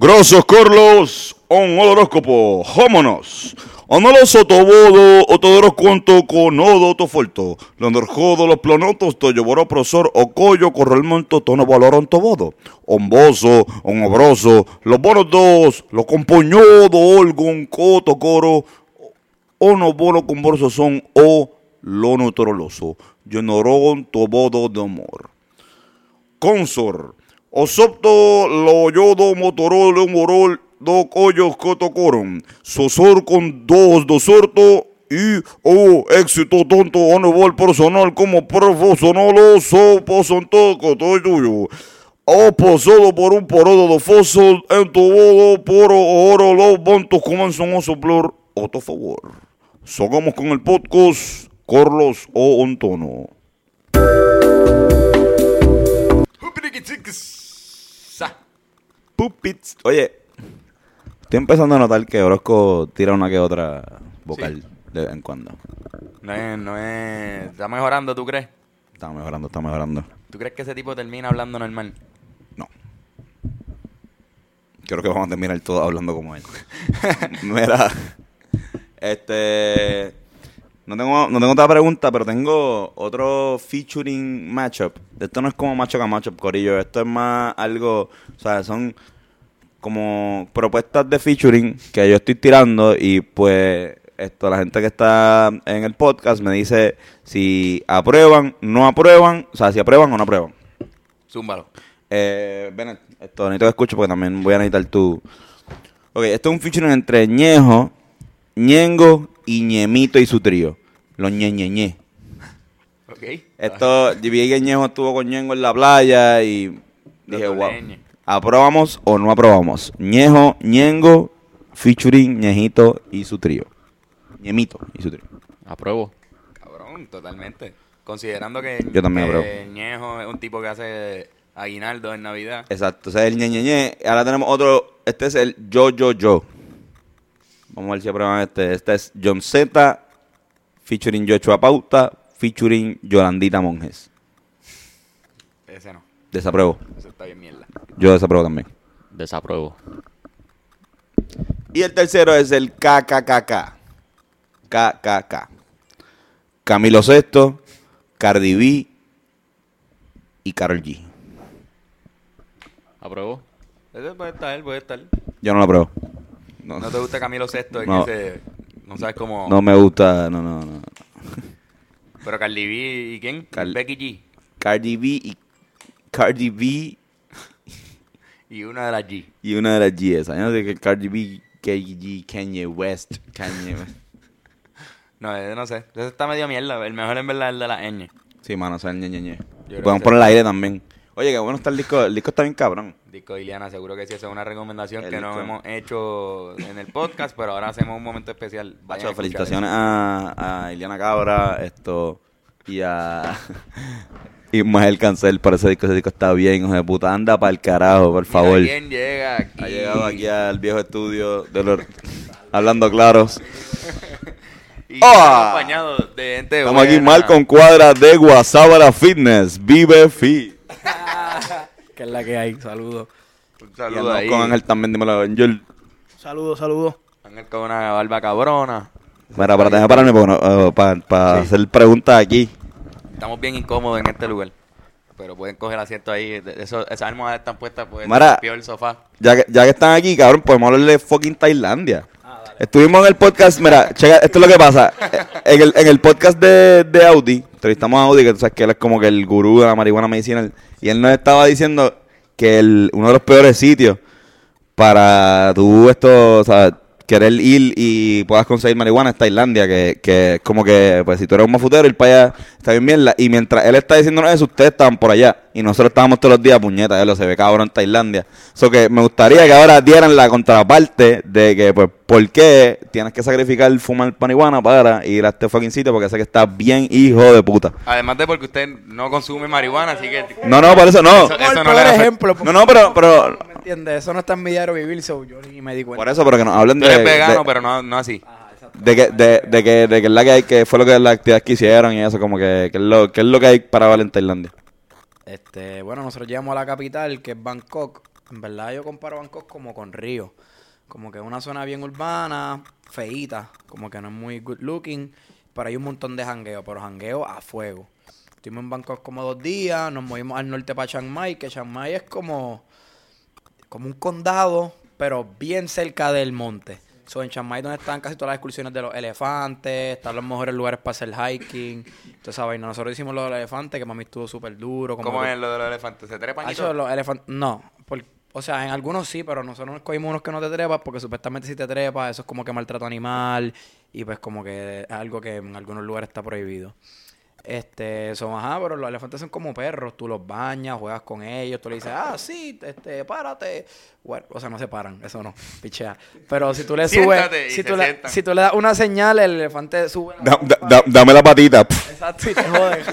Grosos Corlos, on horóscopo, homonos. Onolo sotobodo, otodoros conto con odo tofolto. Londorjodo los plonotos, toyoboro prosor, ocoyo, correl monto, tono valoron tobodo. Omboso, onobroso, los bonos dos, los compoñodo, olgon, coto, coro. Ono bono con borso son o lono toroloso. Norogon tobodo de amor. Consor. Osopto lo yodo motorolo morol do coyos cotocoron. Sosor con dos dosorto y o éxito tonto onebol personal como profesional so posonto cotoyo. O posado por un porodo do foso en tu bodo poro oro los bontos comienzan a soplar tu favor. Sogamos con el podcast Corlos o Ontono. Oye, estoy empezando a notar que Orozco tira una que otra vocal de vez en cuando. No es, no es. Está mejorando, ¿tú crees? Está mejorando, está mejorando. ¿Tú crees que ese tipo termina hablando normal? No. Creo que vamos a terminar todos hablando como él. Mira, este. No tengo, no tengo otra pregunta, pero tengo otro featuring matchup. Esto no es como matchup a matchup, Corillo. Esto es más algo. O sea, son como propuestas de featuring que yo estoy tirando y pues esto la gente que está en el podcast me dice si aprueban, no aprueban, o sea, si aprueban o no aprueban. Zúmbalo. Eh, Bennett, esto necesito que escucho porque también voy a necesitar tu... Ok, esto es un featuring entre Ñejo, Ñengo y Ñemito y su trío. Los Ñeñeñe. Ok. Esto, vi que Ñejo estuvo con Ñengo en la playa y dije, wow. ¿Aprobamos o no aprobamos? Ñejo, Ñengo, featuring Ñejito y su trío. Ñemito y su trío. Apruebo. Cabrón, totalmente. Considerando que, Yo también que apruebo. Ñejo es un tipo que hace aguinaldo en Navidad. Exacto, ese es el Ñeñeñe. Ahora tenemos otro, este es el Yo, Yo, Yo. Vamos a ver si aprueban este. Este es John Z, featuring Joshua Pauta, featuring Yolandita Monjes. Ese no. Desapruebo. Eso está bien mierda. Yo desapruebo también. Desapruebo. Y el tercero es el KKKK. KKK. Camilo Sesto, Cardi B y Karol G. Apruebo. Ese puede estar, puede estar. Yo no lo apruebo. No, ¿No te gusta Camilo en No. ese... No sabes cómo... no me gusta, no, no, no. Pero Cardi B y quién? Cal- Becky G. Cardi B y Cardi B Y una de las G. y una de las G esas. Yo no sé que Cardi B, KG, Kanye West, Kanye West. No, ese no sé. Ese está medio mierda. El mejor en verdad es el de la ñ. Sí, mano, o sea, el ñe, ñe. creo Podemos poner el aire también. Oye, qué bueno está el disco. El disco está bien cabrón. Disco de Iliana, seguro que sí. Esa es una recomendación El que no hemos hecho en el podcast, pero ahora hacemos un momento especial. Escuchar felicitaciones a, a Iliana Cabra esto y a Ismael Cancel por ese disco. Ese disco está bien, hijo de puta. Anda para el carajo, por favor. ¿Quién llega aquí? Ha llegado aquí al viejo estudio de los... Hablando claros. Y acompañado de gente Estamos aquí mal con cuadra de Guasábara Fitness. Vive Fit. Que es la que hay. Saludos. Un Y saludo ahí. con Ángel también, dímelo, Ángel. Saludos, saludos. Ángel con una barba cabrona. Mira, para dejar pararme para hacer preguntas aquí. Estamos bien incómodos en este lugar. Pero pueden coger asiento ahí. Eso, esas almohadas están puestas pues Mara. peor el sofá. Ya que, ya que están aquí, cabrón, podemos hablar de fucking Tailandia. Estuvimos en el podcast, mira, checa, esto es lo que pasa. Eh, En el, en el podcast de, de Audi, entrevistamos a Audi, que tú sabes que él es como que el gurú de la marihuana medicinal, y él nos estaba diciendo que el, uno de los peores sitios para tú esto, o sea, querer ir y puedas conseguir marihuana es Tailandia, que, que como que, pues si tú eres un mafutero, ir para allá está bien mierda. Y mientras él está diciéndonos eso, ustedes estaban por allá. Y nosotros estábamos todos los días, puñeta, lo se ve cabrón en Tailandia. Eso que me gustaría que ahora dieran la contraparte de que, pues, ¿por qué tienes que sacrificar fumar marihuana para ir a este fucking sitio? Porque sé que está bien hijo de puta. Además de porque usted no consume marihuana, así que... No, no, por eso no. Eso- no peor le ejemplo. No, no, pero, pero, ¿Me entiendes? Eso no está en mi diario vivir, so yo ni me di cuenta. por eso, pero que nos hablen Tú de... eres vegano, de- pero no, no así. de que, de, de que, de que es la que hay, que fue lo que las actividades que hicieron y eso, como que, que es lo, que es lo que hay para ver en Tailandia. Este, bueno, nosotros llegamos a la capital, que es Bangkok. En verdad yo comparo Bangkok como con Río. Como que es una zona bien urbana, feíta, como que no es muy good looking, pero hay un montón de jangueo, pero jangueo a fuego. Estuvimos en Bangkok como dos días, nos movimos al norte para Chiang Mai, que Chiang Mai es como, como un condado, pero bien cerca del monte. So, en Chiang Mai donde están casi todas las excursiones de los elefantes, están los mejores lugares para hacer hiking, toda esa vaina. Nosotros hicimos lo de los elefantes, que mí estuvo súper duro. como ¿Cómo que- es lo de los elefantes? ¿Se trepan y todo? los elefantes, no. O sea, en algunos sí, pero nosotros nos cogimos unos que no te trepas, porque supuestamente si te trepas, eso es como que maltrato animal, y pues como que es algo que en algunos lugares está prohibido. Este, son, ajá, pero los elefantes son como perros, tú los bañas, juegas con ellos, tú le dices, ah, sí, este, párate. Bueno, o sea, no se paran, eso no, pichea. Pero si tú le Siéntate subes, si tú, le, si tú le das una señal, el elefante sube. la Da- da- trompa. da- dame la patita. Exacto, y te jode.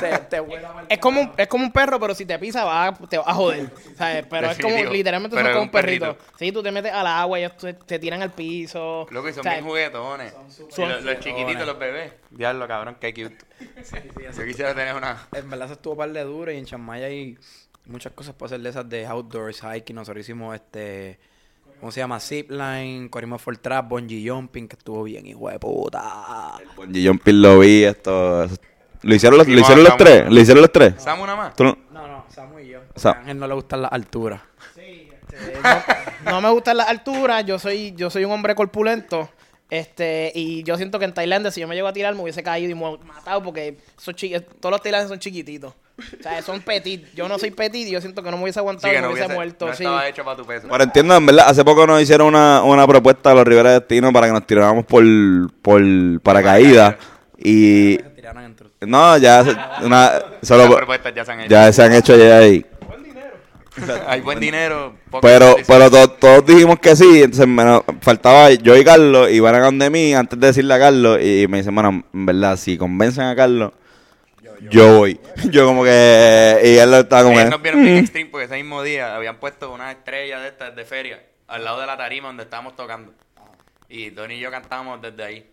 te, te. Es como, un, es como un perro, pero si te pisa va, a- te va a joder. ¿sabes? Pero es como, literalmente Pero son es como un perrito. perrito. Sí, tú te metes al agua, ellos te, te tiran al piso. Loco, y son bien juguetones. Son los, los chiquititos, los bebés. Diablo, cabrón, qué cute. Yo quisiera tener una... En verdad se estuvo par de duro y en Mai hay muchas cosas para hacer de esas de outdoors, hiking. Nosotros hicimos este, ¿cómo se llama? Zipline, corrimos for trap, bungee jumping, que estuvo bien, hijo de puta. Bungee jumping lo vi, esto... ¿Lo hicieron los, lo hicieron los tres? ¿Lo hicieron los tres? ¿Samu nada más? ¿Tú no- No, no, Samu y yo. A Ángel no le gustan las alturas. Eh, no, no me gustan las alturas, yo soy, yo soy un hombre corpulento. Este, y yo siento que en Tailandia, si yo me llego a tirar, me hubiese caído y mu- matado porque esos todos los tailandeses son chiquititos. O sea, son petit. Yo no soy petit y yo siento que no me hubiese Sí, aguantado que y me no, hubiese hubiese, muerto. no sí. estaba hecho para tu peso. Pero entiendo, en verdad, hace poco nos hicieron una, una propuesta a los Rivera Destino para que nos tiráramos por, por paracaídas. Y Se tiraron entre no, ya se- una, solo, Las propuestas ya se han hecho. ya se han hecho ya ahí. Hay buen dinero. Pero, pero to- todos dijimos que sí, entonces menos- faltaba yo y Carlos, y van a donde mí antes de decirle a Carlos, y me dicen, bueno, en verdad, si convencen a Carlos, yo, voy. Yo como que, y él estaba como, que, nos vieron bien extreme porque ese mismo día habían puesto una estrella de estas de feria al lado de la tarima donde estábamos tocando. Y Tony y yo cantábamos desde ahí.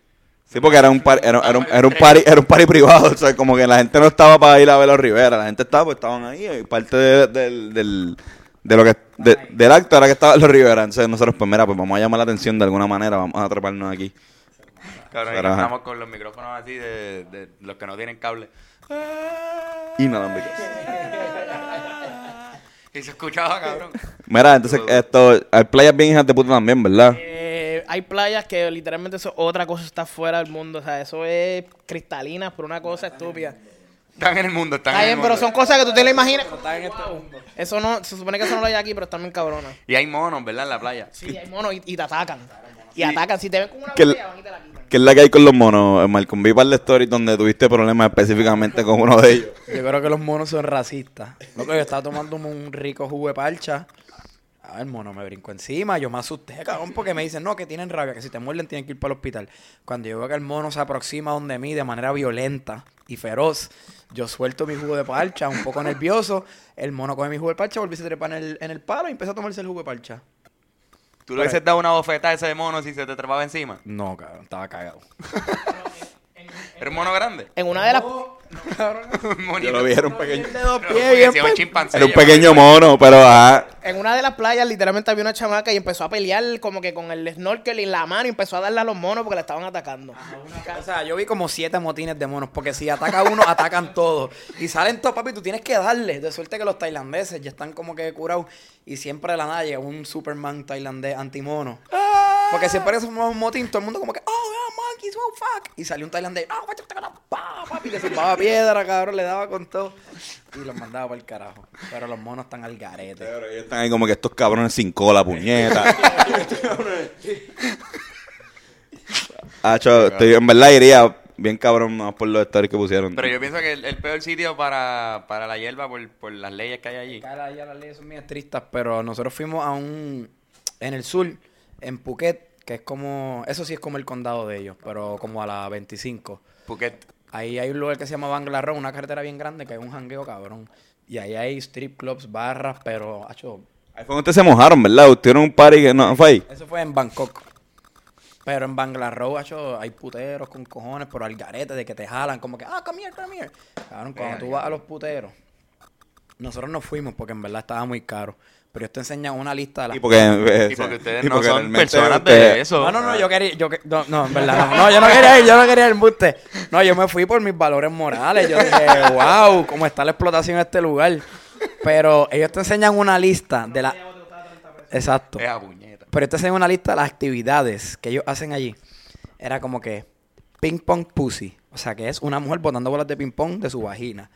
Sí, porque era un par, era, era un, era un party, era un party privado, o sea, como que la gente no estaba para ir a ver los Rivera, la gente estaba, pues estaban ahí, y parte de, del- del, de lo que, de- del acto era que estaban los Rivera, entonces nosotros, pues mira, pues vamos a llamar la atención de alguna manera, vamos a atraparnos aquí. Cabrón, y Pero, ajá. cantamos con los micrófonos así de, de los que no tienen cable. Inalámbricos. Y se escuchaba, cabrón. Mira, entonces esto, hay playas bien hijas de puta también, ¿verdad? Hay playas que literalmente eso, otra cosa está fuera del mundo. O sea, eso es cristalina por una cosa estúpida. Están en el mundo, están Está en el bien, pero mundo. son cosas que tú te lo imaginas. Eso no, se supone que eso no lo hay aquí, pero están bien cabronas. Y hay monos, ¿verdad? En la playa. Sí, hay monos y, y te atacan. Y atacan. Si te ven con una Que el- botella, van y te la quitan. ¿Qué es la que hay con los monos? Malcolm, vi par de stories donde tuviste problemas específicamente con uno de ellos. Yo creo que los monos son racistas. Loco, yo estaba tomando un rico jugo de parcha. El mono me brincó encima. Yo me asusté, cabrón, porque me dicen, no, que tienen rabia, que si te muerden tienen que ir para el hospital. Cuando yo veo que el mono se aproxima donde mí de manera violenta y feroz, yo suelto mi jugo de parcha, un poco nervioso. El mono coge mi jugo de parcha, volví a se trepa en el, en el palo y empieza a tomarse el jugo de parcha. ¿Tú le hubieses dado una bofetada a ese mono si se te trepaba encima? No, cabrón, estaba cagado. ¿Era un mono grande? En una de las. Yo lo vi, era un pequeño, De dos Pero, pies, bien es un chimpancé, era un pequeño mono, pero ajá. En una de las playas literalmente había una chamaca y empezó a pelear como que con el snorkel en la mano y empezó a darle a los monos porque la estaban atacando. O sea, yo vi como siete motines de monos, porque si ataca uno, atacan todos. Y salen todos, papi, tú tienes que darle. De suerte que los tailandeses ya están como que curados. Y siempre de la nada llega un Superman tailandés antimono. Porque siempre que somos un motín, todo el mundo como que, oh, monkeys, oh, fuck. Y salió un tailandés, no, pa, papi, le zumbaba piedra, cabrón, le daba con todo. Y los mandaba para el carajo. Pero los monos están al garete. Pero ellos están ahí como que estos cabrones sin cola, puñeta. Hacho, estoy, en verdad iría bien cabrón más por los stories que pusieron. Pero yo pienso que el, el peor sitio para, para la hierba por, por las leyes que hay allí. La- ya las leyes son bien estrictas, pero nosotros fuimos a un. En el sur, en Phuket, que es como. Eso sí es como el condado de ellos, pero como a la 25. Phuket. Ahí hay un lugar que se llama Bangla Road, una carretera bien grande que hay un jangueo cabrón. Y ahí hay strip clubs, barras, pero. Acho, Ahí fue donde ustedes se mojaron, ¿verdad? Ustedes un party que no fue ahí. eso fue en Bangkok. Pero en Bangla Road, acho, hay puteros con cojones, pero al garete de que te jalan, como que, ah, come here, come here. Cabrón, cuando tú vas a los puteros, nosotros no fuimos porque en verdad estaba muy caro. Pero ellos te enseñan una lista de las Y porque, eh, Y porque ustedes y no porque son realmente personas de eso. No, no, no, yo quería, yo, que- no, no, en verdad, no, no, yo no quería ir, yo no quería ir embuste. No, yo me fui por mis valores morales. Yo dije, wow, cómo está la explotación en este lugar. Pero ellos te enseñan una lista de la... Exacto. Pero ellos te enseñan una lista de las actividades que ellos hacen allí. Era como que ping pong pussy. O sea, que es una mujer botando bolas de ping pong de su vagina.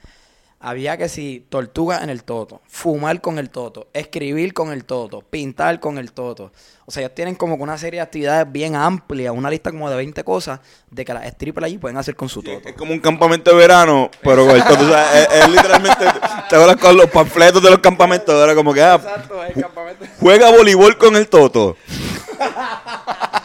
Había que si tortuga en el toto, fumar con el toto, escribir con el toto, pintar con el toto. O sea, ellos tienen como que una serie de actividades bien amplia, una lista como de 20 cosas de que las strippers allí pueden hacer con su toto. Es como un campamento de verano, pero con el toto. O sea, es, es literalmente. Te hablas con los panfletos de los campamentos. Era como que, ah, Exacto, el campamento. juega voleibol con el toto.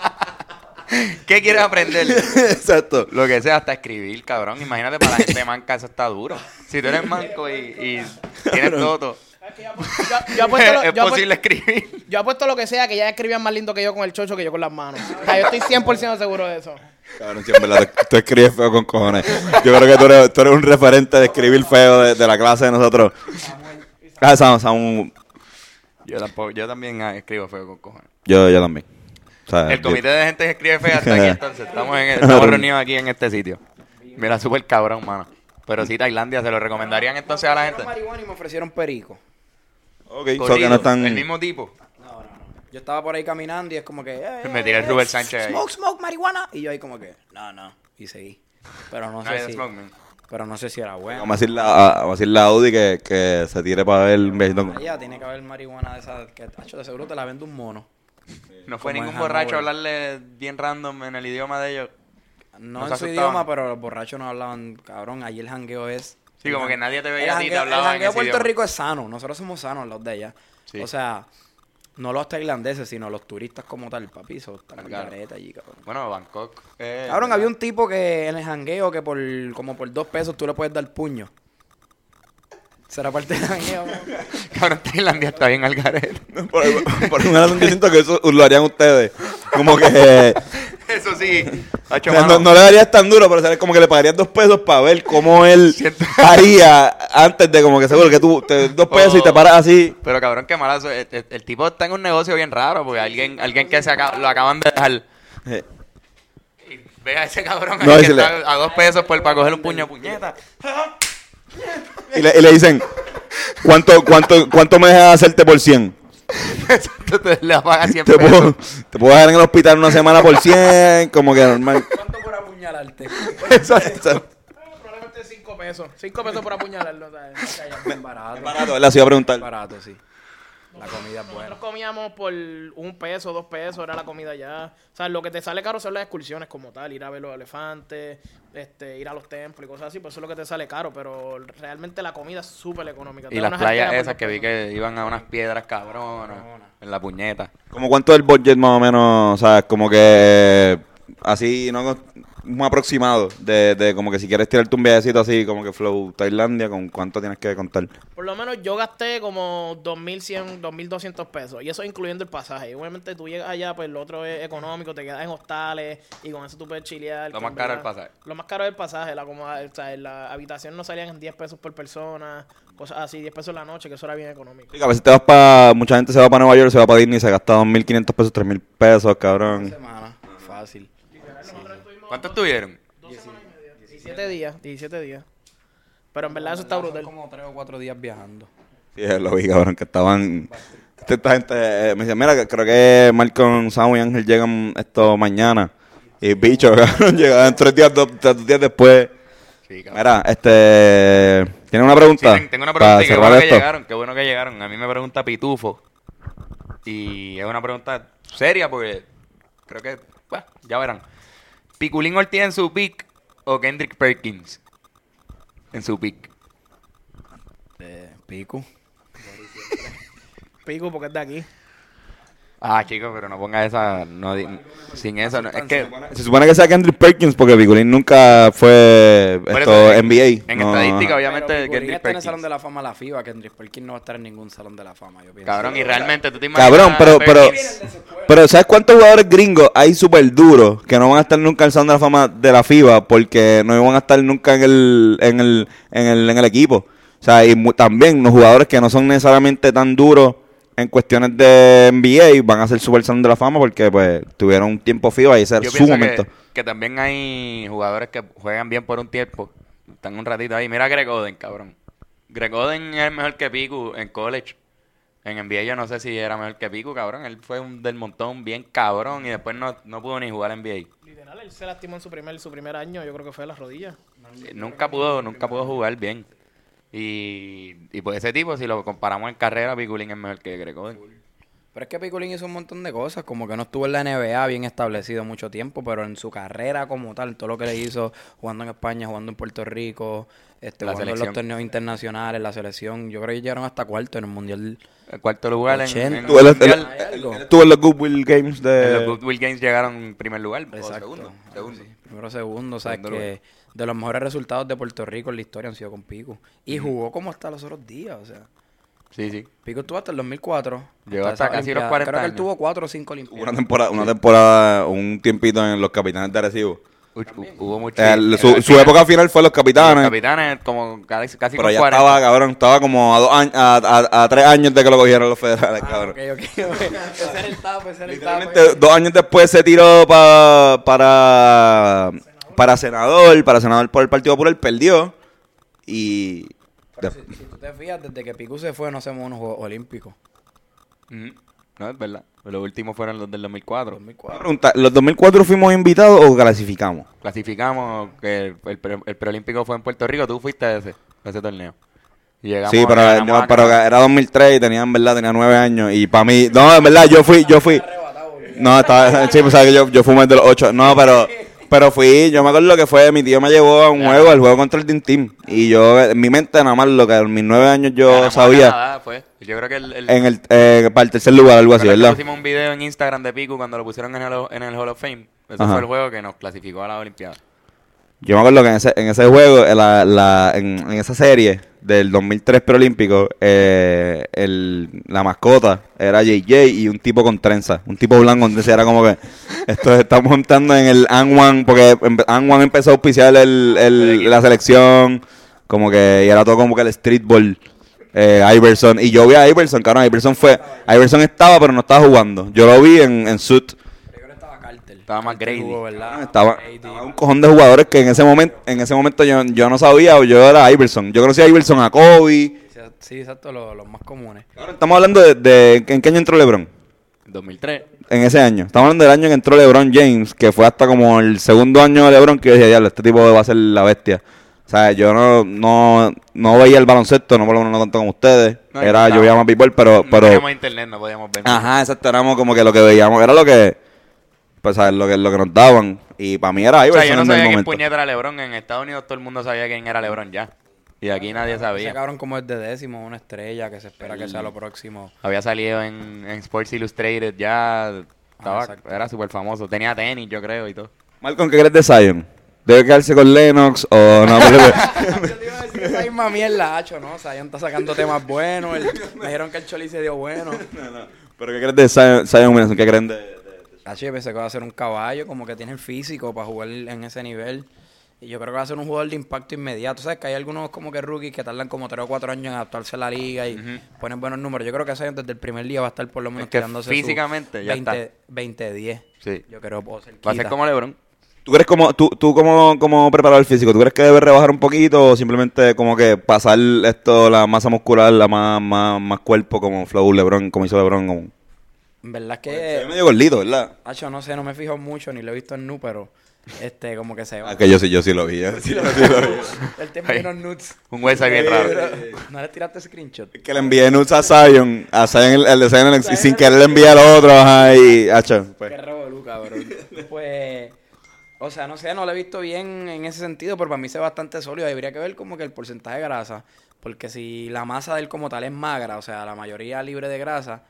¿Qué quieres aprender? Exacto. Lo que sea, hasta escribir, cabrón. Imagínate para la gente manca, eso está duro. Si tú eres manco y, y tienes todo, Yo, yo apuesto lo, es yo apuesto- posible escribir. yo apuesto lo que sea, que ya escribían más lindo que yo con el chocho que yo con las manos. O sea, yo estoy 100% seguro de eso. Cabrón, sí, en verdad, tú, escribes feo con cojones. Yo creo que tú eres, tú eres un referente de escribir feo de, de la clase de nosotros. Ah, Samu, Samu, Yo, tampoco, yo también ah, escribo feo con cojones. yo, yo también. O sea, El yo- comité de gente que escribe fea está aquí entonces. Estamos, en, estamos reunidos aquí en este sitio. Mira, súper cabrón, mano. Pero sí, Tailandia, ¿se lo recomendarían entonces a la gente? marihuana y me ofrecieron perico. Ok, so Corrido, que no están... El mismo tipo. No, no, no. Yo estaba por ahí caminando y es como que... eh, Me eh, tiré el eh, Rubén Sánchez ahí. Smoke, smoke, marihuana. Y yo ahí como que... No, no. Y seguí. Pero no sé si... smoke. Pero no sé si era bueno. Vamos a decirle a, vamos a decirle a Audi que, que se tire para ver Allá tiene que haber marihuana de esa que tacho, de seguro te la vende un mono. No fue ningún en borracho a hablarle bien random en el idioma de ellos. No, No en su idioma, pero los borrachos no hablaban, cabrón. Allí el jangueo es. Sí, como que nadie te El veía y te el hablaba en jangueo de Puerto idioma. Rico es sano. Nosotros somos sanos los de allá. Sí. O sea, no los tailandeses, sino los turistas como tal, papi. Eso está Claro. allí, cabrón. Bueno, Bangkok. eh, Cabrón, había un tipo que en el jangueo que por como por dos pesos tú le puedes dar puño. Será parte del jangueo. ¿no? Cabrón, Tailandia está bien al garete. Por, por una razón yo siento que eso lo harían ustedes. Como que... Eso sí. Hacho, o sea, no, no le darías tan duro, pero ¿sabes? como que le pagarías dos pesos para ver cómo él Siento- haría antes de como que seguro que tú te dos pesos y te Oh. paras así. Pero cabrón, qué malazo. El, el- el tipo está en un negocio bien raro porque alguien, alguien que se aca- lo acaban de dejar. Eh, Y ve a ese cabrón No, ahí que le- está a dos pesos por, para coger un puño de puñeta. Y le, y le dicen, ¿cuánto, cuánto, ¿cuánto me dejas hacerte por 100? Entonces le paga 100 Te pesos. puedo, te puedo dejar en el hospital una semana por 100, como que normal. ¿Cuánto por apuñalarte? Exacto. Probablemente 5 pesos. 5 pesos por apuñalarlo, ¿sabes? Es barato. Barato, ¿verdad? Se iba a preguntar. Barato, sí. La comida es buena. Nosotros comíamos por un peso, dos pesos, era la comida ya. O sea, lo que te sale caro son las excursiones como tal, ir a ver los elefantes, este, ir a los templos y cosas así, pues eso es lo que te sale caro, pero realmente la comida es súper económica. Y las playas esas que vi que iban a unas piedras cabronas en la puñeta. ¿Como cuánto es el budget más o menos? ¿Sabes? Como que eh, así, no un aproximado de, de como que si quieres tirarte un viajecito así, como que Flow Tailandia, ¿con cuánto tienes que contar? Por lo menos yo gasté como 2.100, 2.200 pesos. Y eso incluyendo el pasaje. Y obviamente tú llegas allá, pues lo otro es económico, te quedas en hostales y con eso tú puedes chilear. Lo más caro es el pasaje. Lo más caro es el pasaje. La, acomoda- o sea, la habitación no salían en 10 pesos por persona, cosas así, 10 pesos la noche, que eso era bien económico. Sí, a veces te vas para, mucha gente se va para Nueva York, se va para Disney, se gasta 2.500 pesos, 3.000 pesos, cabrón. semana. Fácil. ¿Cuántos tuvieron? 17 días, 17 días. Pero en verdad eso está brutal. como tres o cuatro días viajando. Sí, lo vi, cabrón, que estaban... Esta gente eh, me dice, mira, que creo que Malcolm, Samu y Ángel llegan esto mañana. Y bicho, cabrón, llegaban tres días, dos, tres días después. Sí, cabrón. Mira, este... ¿Tienes una pregunta? ten- tengo una pregunta y qué bueno que llegaron, qué bueno que llegaron. A mí me pregunta Pitufo. Y es una pregunta seria porque creo que, bueno, ya verán. ¿Piculín Ortiz en su pick o Kendrick Perkins en su pick? Eh, pico. Pico porque es de aquí. Ah, chicos, pero no ponga esa, no, sin eso, no- es que Se supone que sea Kendrick Perkins porque Piculín nunca fue esto, eso, NBA. en no- estadística obviamente Pero Kendrick está en el Salón Perkins. de la Fama la FIBA. Kendrick Perkins no va a estar en ningún Salón de la Fama, yo pienso. Cabrón, y realmente tú te imaginas Cabrón, pero, pero, Perkins? pero ¿sabes cuántos jugadores gringos hay súper duros que no van a estar nunca en el Salón de la Fama de la FIBA porque no van a estar nunca en el, en el, en el, en el equipo? O sea, y mu- también los jugadores que no son necesariamente tan duros en cuestiones de NBA van a ser super Salón de la Fama porque pues tuvieron un tiempo ese era Yo su momento. que, que también hay jugadores que juegan bien por un tiempo. Están un ratito ahí. Mira a Greg Oden, cabrón. Greg Oden es mejor que Piku en college. En NBA yo no sé si era mejor que Piku, cabrón. Él fue un del montón bien cabrón y después no, no pudo ni jugar NBA. Literal, él se lastimó en su primer, su primer año, yo creo que fue de las rodillas. Eh, Nunca pudo, nunca pudo jugar bien. Y, y pues ese tipo, si lo comparamos en carrera, Piculín es mejor que Greg Oden. Pero es que Piculín hizo un montón de cosas, como que no estuvo en la NBA bien establecido mucho tiempo, pero en su carrera como tal, todo lo que le hizo, jugando en España, jugando en Puerto Rico, este, La jugando en los torneos internacionales, la selección, yo creo que llegaron hasta cuarto en el Mundial. El cuarto lugar en, 80. en Tú, él- mundial. estuvo en los Goodwill Games En de... los Goodwill Games llegaron en primer lugar. O Exacto. segundo. segundo. Primero, segundo, o sea, Segundo que de los mejores resultados de Puerto Rico en la historia han sido con Pico. Y jugó como hasta los otros días, o sea. Sí, sí. Pico estuvo hasta el 2004. Llegó hasta casi los Olimpiada. 40 Creo que él años. tuvo cuatro o cinco Hubo una temporada, una temporada, un tiempito en los Capitanes de Arecibo. Hu- Hubo mucho. El- su, su época final fue los capitanes. Capitanes, como casi, casi Pero con ya 40. estaba, cabrón, estaba como a, dos años, a, a- a tres años de que lo cogieron los federales, cabrón. Ok, ok, ok. Ese era el tapo, ese era el tapo. Literalmente, dos años después se tiró pa- para, para senador, para senador por el Partido Popular, perdió. Y... Pero si, si tú te fijas, desde que Picu se fue no hacemos unos Juegos Olímpicos. No, es verdad. Los últimos fueron los del 2004. 2004. Pregunta, ¿los 2004 fuimos invitados o clasificamos? Clasificamos que el, el, pre- el preolímpico fue en Puerto Rico. Tú fuiste a ese, a ese torneo. Y llegamos, Sí, pero, a- pero era 2003 y tenía, en verdad, tenía nueve años. Y para mí, no, en verdad, yo fui, yo fui. No, estaba, sí, pues sabes que yo, yo fui más de los ocho. No, pero, pero fui, yo me acuerdo lo que fue, mi tío me llevó a un juego, al juego contra el Team Team. Y yo, en mi mente, nada más, lo que en mis nueve años yo ganamos a sabía, Canadá, fue. Yo creo que el, el- en el, eh, para el tercer lugar, algo así, ¿verdad? Pusimos un video en Instagram de Pico cuando lo pusieron en el, en el Hall of Fame. Ese Ajá. fue el juego que nos clasificó a la Olimpiada. Yo me acuerdo que en ese, en ese juego, en, la, la- en, en esa serie del 2003 preolímpico, eh, el, la mascota era JJ y un tipo con trenza, un tipo blanco, entonces era como que esto estamos montando en el An porque empe- An empezó a auspiciar el, el- la selección, como que y era todo como que el streetball. Eh, Iverson, y yo vi a Iverson, cabrón, Iverson fue, Iverson estaba pero no estaba jugando, yo lo vi en, en suit, estaba Carter. Estaba más Grady. jugó, ¿verdad? estaba, Grady. estaba un cojón de jugadores que en ese momento, en ese momento yo, yo no sabía, yo era Iverson. Yo conocía a Iverson, a Kobe. Sí, exacto, los, los más comunes. Ahora estamos hablando de, de- ¿en qué año entró LeBron? 2003. En ese año. Estamos hablando del año que entró LeBron James, que fue hasta como el segundo año de LeBron que yo dije, diablo, este tipo va a ser la bestia. O sea, yo no, no, no veía el baloncesto, no por lo menos no tanto como ustedes. No, era, no. yo veía más béisbol, pero, No pero, teníamos internet, no podíamos ver. ajá, exacto, éramos como que lo que veíamos, era lo que, pues, ¿sabes? Lo que, lo que nos daban. Y para mí era O Iverson sea, yo no sabía quién momento. puñeta era LeBron. En Estados Unidos todo el mundo sabía quién era LeBron ya. Y aquí nadie Ese sabía. cabrón como es de décimo, una estrella que se espera que sea lo próximo. Había salido en, en Sports Illustrated ya. Estaba, exacto. era súper famoso. Tenía tenis, yo creo, y todo. Malcolm, ¿qué crees de Zion? ¿Debe quedarse con Lennox o no? Yo te iba a decir esa misma mierda, hacho, ¿no? Zion está sacando temas buenos. el- me dijeron que el Choli se dio bueno. ¿Pero qué crees de Zion, Zion? ¿Qué creen de, Hacho, yo pensé que va a ser un caballo, como que tiene el físico para jugar en ese nivel. Y yo creo que va a ser un jugador de impacto inmediato. ¿Sabes? Que hay algunos como que rookies que tardan como 3 o 4 años en adaptarse a la liga y ponen buenos números. Yo creo que Zion desde el primer día va a estar por lo menos Es que tirándose físicamente ya 20, 20-10. Sí. Yo creo Va a ser como LeBron. ¿Tú crees como, tú, tú como, como preparador físico, ¿tú crees que debe rebajar un poquito o simplemente como que pasar esto, la masa muscular, la más, más, más cuerpo como Flow LeBron, como hizo LeBron? Como... En verdad es Se ve que... medio gordito, ¿verdad? Hacho, no sé, no me fijo mucho, ni lo he visto en nu, pero... Este, como que se va. Ah, que yo sí, yo sí lo vi. yo sí lo- sí lo vi. Unos nudes. Un website bien raro. ¿No le tiraste screenshot? que le envié nudes a Zion, a Zion el, el de Zion y sin querer le envié al otro, ajá, y, hacho, pues. Qué revolú, cabrón. pues, o sea, no sé, no lo he visto bien en ese sentido, pero para mí se ve bastante sólido. Habría que ver como que el porcentaje de grasa, porque si la masa de él como tal es magra, o sea, la mayoría libre de grasa,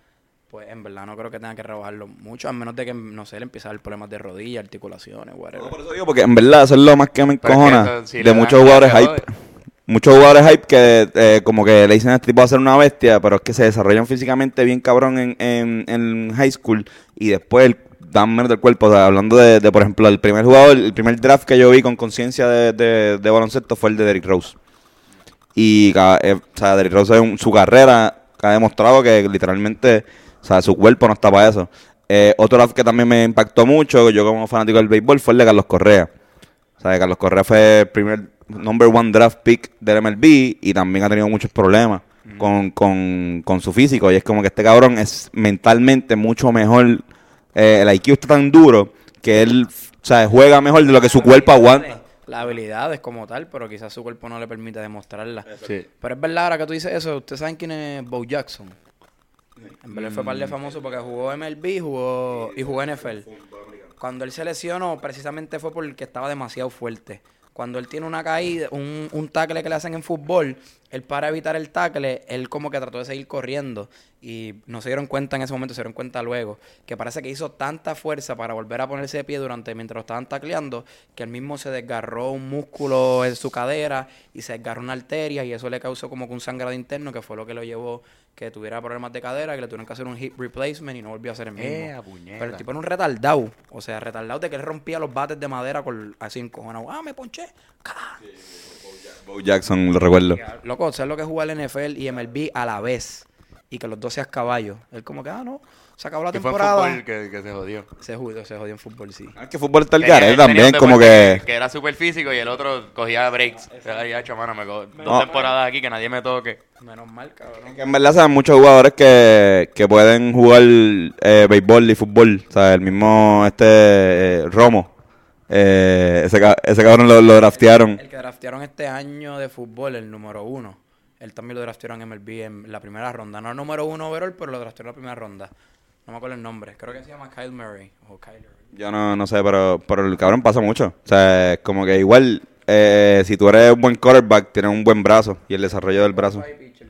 pues en verdad no creo que tenga que rebajarlo mucho, a menos de que, no sé, le empiece a dar problemas de rodilla, articulaciones, whatever. No, por eso digo, porque en verdad eso es lo más que me encojona si de muchos jugadores hype. Muchos jugadores hype que eh, como que le dicen a este tipo va a ser una bestia, pero es que se desarrollan físicamente bien cabrón en, en, en high school y después el- dan menos del cuerpo. O sea, hablando de, de, por ejemplo, el primer jugador, el primer draft que yo vi con conciencia de, de, de baloncesto fue el de Derrick Rose. Y eh, o sea, Derrick Rose en su carrera ha demostrado que literalmente o sea, su cuerpo no está para eso. Eh, otro draft que también me impactó mucho, yo como fanático del béisbol, fue el de Carlos Correa. O sea, Carlos Correa fue el primer number one draft pick del MLB y también ha tenido muchos problemas con, con, con su físico. Y es como que este cabrón es mentalmente mucho mejor. eh, el IQ está tan duro que él o sea, juega mejor de lo que su cuerpo aguanta. La habilidad es como tal, pero quizás su cuerpo no le permite demostrarla. Sí. Pero es verdad, ahora que tú dices eso, ¿ustedes saben quién es Bo Jackson? En verdad fue par de famoso porque jugó MLB jugó, y jugó NFL. Cuando él se lesionó, precisamente fue porque estaba demasiado fuerte. Cuando él tiene una caída, un, un tackle que le hacen en fútbol, él para evitar el tackle, él como que trató de seguir corriendo. y no se dieron cuenta en ese momento, se dieron cuenta luego, que parece que hizo tanta fuerza para volver a ponerse de pie durante mientras lo estaban tacleando, que él mismo se desgarró un músculo en su cadera y se desgarró una arteria y eso le causó como que un sangrado interno, que fue lo que lo llevó que tuviera problemas de cadera, que le tuvieron que hacer un hip replacement y no volvió a ser el mismo. Eh. Pero el tipo era un retardado, o sea, retardado de que él rompía los bates de madera con así encojonado. Ah, me ponché. ¡Ca! Bo Jackson, lo recuerdo. Loco, ¿sabes lo que es jugar NFL y MLB a la vez? Y que los dos seas caballos. Él como que, ah, no, se acabó la Que fue en temporada. fútbol que, que se jodió. Se jodió, se jodió en fútbol, sí. Ah, que fútbol está el garete él también, como que... Que era súper físico y el otro cogía breaks. O sea, ya, hecho, mano, me co- No. dos temporadas aquí que nadie me toque. Menos mal, cabrón. que en verdad saben muchos jugadores que, que pueden jugar eh, béisbol y fútbol. O sea, el mismo este eh, Romo. Eh, ese, ese cabrón lo, lo draftearon. El que draftearon este año de fútbol, el número uno. Él también lo draftearon en MLB en la primera ronda. No el número uno overall, pero lo draftearon en la primera ronda. No me acuerdo el nombre. Creo que se llama Kyle Murray. O Kyler. Yo no, no sé, pero, pero el cabrón pasa mucho. O sea, es como que igual, eh, si tú eres un buen quarterback, tienes un buen brazo y el desarrollo del brazo.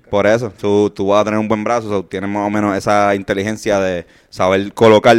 Por eso, tú, tú vas a tener un buen brazo, so, tienes más o menos esa inteligencia de saber colocar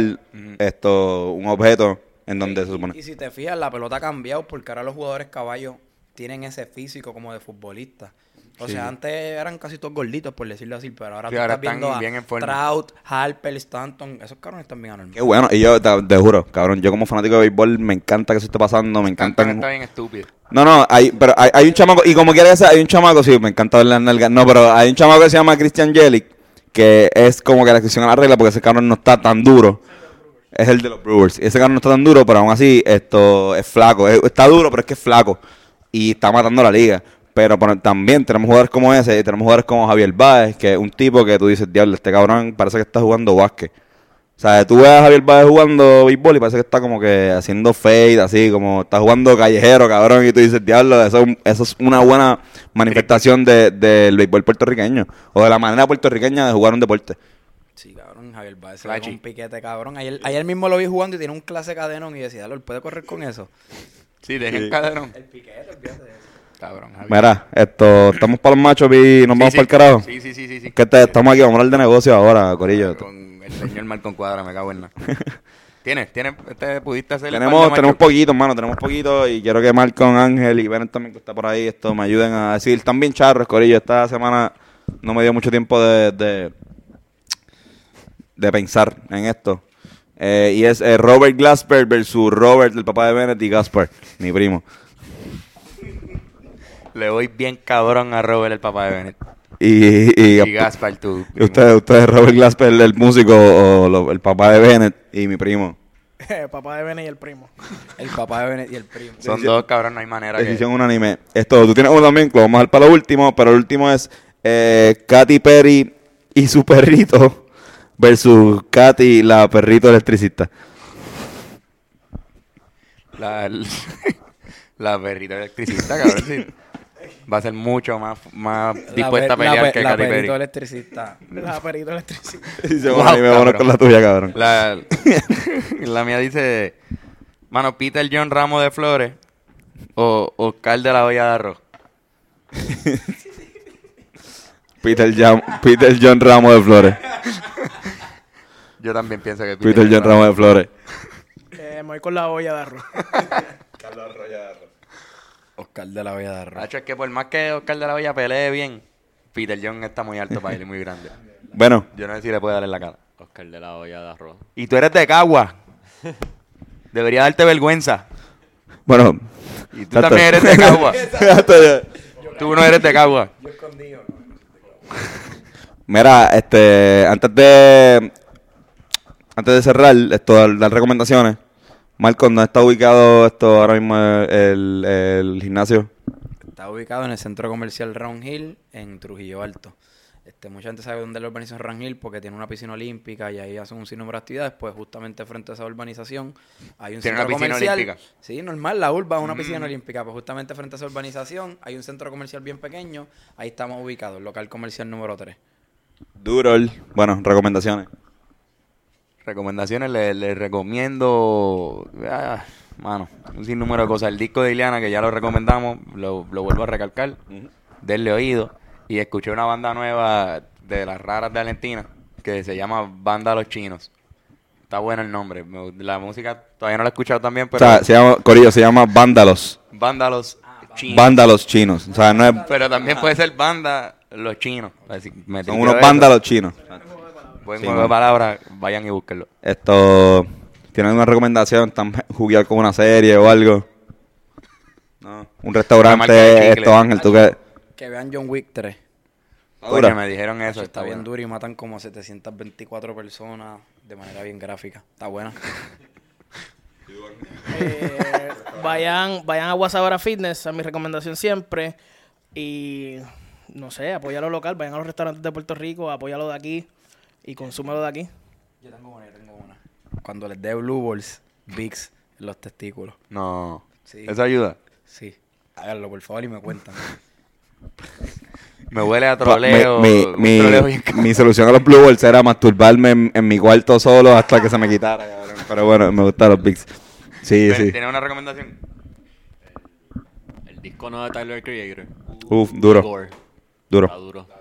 esto, un objeto en donde se supone. Y si te fijas, la pelota ha cambiado porque ahora los jugadores caballos tienen ese físico como de futbolista. O Sí. sea, antes eran casi todos gorditos, por decirlo así, pero ahora Sí, tú ahora estás están viendo a bien en forma. Trout, Harper, Stanton. Esos cabrones están bien anormales. Qué bueno, y yo te, te juro, cabrón, yo como fanático de béisbol me encanta que eso esté pasando, me Cantan encantan... está bien estúpido. No, no, hay, pero hay, hay un chamaco, y como quiera que sea, hay un chamaco, sí, me encanta ver las nalgas, no, pero hay un chamaco que se llama Christian Jelic, que es como que la excepción a la regla, porque ese cabrón no está tan duro. Es el de los Brewers. Ese cabrón no está tan duro, pero aún así, esto es flaco. Es- está duro, pero es que es flaco. Y está matando la liga. Pero también tenemos jugadores como ese, y tenemos jugadores como Javier Báez, que es un tipo que tú dices, diablo, este cabrón parece que está jugando básquet. O sea, tú ves a Javier Báez jugando béisbol y parece que está como que haciendo fade, así, como está jugando callejero, cabrón, y tú dices, diablo, eso, eso es una buena manifestación de- del béisbol puertorriqueño, o de la manera puertorriqueña de jugar un deporte. Sí, cabrón, Javier Baez se un piquete, cabrón. Ayer, ayer mismo lo vi jugando y tiene un clase cadenón y decía, ¿él puede correr con eso? Sí, dejen caderón. El piquete, olvídate de eso. Cabrón, Javi. Mira, esto, estamos para los machos y nos Sí, vamos sí. para el carajo. Sí, sí, sí, sí. sí. Que te- estamos aquí, vamos a hablar de negocio ahora, Corillo. Con el señor Malcon Cuadra, me cago en nada. ¿Tienes? ¿Tienes? Este, ¿Pudiste hacer Tenemos, tenemos poquito, hermano, tenemos poquito y quiero que Marcon, Ángel y Bennett también que está por ahí, esto me ayuden a decir. Están bien charros, Corillo. Esta semana no me dio mucho tiempo de, de, de pensar en esto. Eh, y es eh, Robert Glasper versus Robert, el papá de Bennett, y Gaspar, mi primo. Le voy bien cabrón a Robert, el papá de Bennett. Y, y, Y Gaspar, tú. y usted, usted, Robert Glasper, el músico, o lo- el papá de Bennett, y mi primo. Papá de Bene y el primo. El papá de Bennett y el primo. Son dos cabrón, no hay manera que... Decisión unánime. Esto, tú tienes uno también, lo vamos a dejar para lo último, pero el último es eh, Katy Perry y su perrito versus Katy, la perrito electricista. La, la perrita electricista, cabrón, sí. Va a ser mucho más, más dispuesta a pe- la pelear pe- que la Katy perito Perry. electricista. La perito. Dice, Wow, bueno, y me voy con la tuya, cabrón. La, la mía dice, mano, Peter John Ramos de Flores o Oscar de la Olla de Arroz. Peter, Jam- Peter John Ramos de Flores. Yo también pienso que Peter John Ramos de Flores. Eh, me voy con la olla de arroz. Oscar de la Olla de Arroz. Nacho, es que por más que Oscar de la Olla pelee bien, Peter John está muy alto para él y muy grande. Bueno, Yo no sé si le puede dar en la cara. Oscar de la olla de arroz. Y tú eres de Cagua. Debería darte vergüenza. bueno. Y tú también eres de Cagua. Tú no eres de Cagua. Mira, este, antes de antes de cerrar, esto, dar, dar recomendaciones. Marco, ¿dónde está ubicado esto ahora mismo el, el gimnasio? Está ubicado en el centro comercial Round Hill, en Trujillo Alto. Este, mucha gente sabe dónde es la urbanización Round Hill porque tiene una piscina olímpica y ahí hacen un sinnúmero de actividades. Pues justamente frente a esa urbanización hay un ¿Tiene centro una piscina comercial. olímpica? Mm. Sí, normal, la urba es una piscina olímpica. Pues justamente frente a esa urbanización hay un centro comercial bien pequeño. Ahí estamos ubicados, local comercial número 3. Duro. Bueno, recomendaciones. Recomendaciones, les les recomiendo, ah, mano, un sinnúmero de cosas. El disco de Ileana, que ya lo recomendamos, lo, lo vuelvo a recalcar, denle oído. Y escuché una banda nueva de las raras de Argentina, que se llama Banda Los Chinos. Está bueno el nombre. La música todavía no la he escuchado también, O pero sea, se llama, Corillo, se llama Vándalos. Banda Los Chinos. Vándalos chinos. O sea, no es, Pero también puede ser Banda Los Chinos. Así, me son unos vándalos chinos. Buen Sí, juego de palabras, vayan y búsquenlo. Esto, ¿tienen una recomendación? ¿Están juguear con una serie o algo? No. Un restaurante, esto Ángel, tú que... Que vean John Wick 3. Oye, me dijeron eso. Está bien duro y matan como 724 personas de manera bien gráfica. Está buena. Eh, vayan, vayan a Guasabara Fitness, a mi recomendación siempre. Y no sé, apoya lo local, vayan a los restaurantes de Puerto Rico, apóyalo de aquí y consúmelo de aquí. Yo tengo una, yo tengo una. Cuando les dé Blue Balls, Bigs en los testículos. No. Sí. ¿Eso ayuda? Sí. Háganlo, por favor, y me cuentan. Me huele a troleo. mi, un mi, troleo mi, mi solución a los Blue Balls era masturbarme en, en mi cuarto solo hasta que se me quitara, cabrón. Pero bueno, me gustan los Bigs. Sí, sí. ¿Tiene una recomendación? El disco nuevo de Tyler Creator. Uf, duro, Igor. Está duro.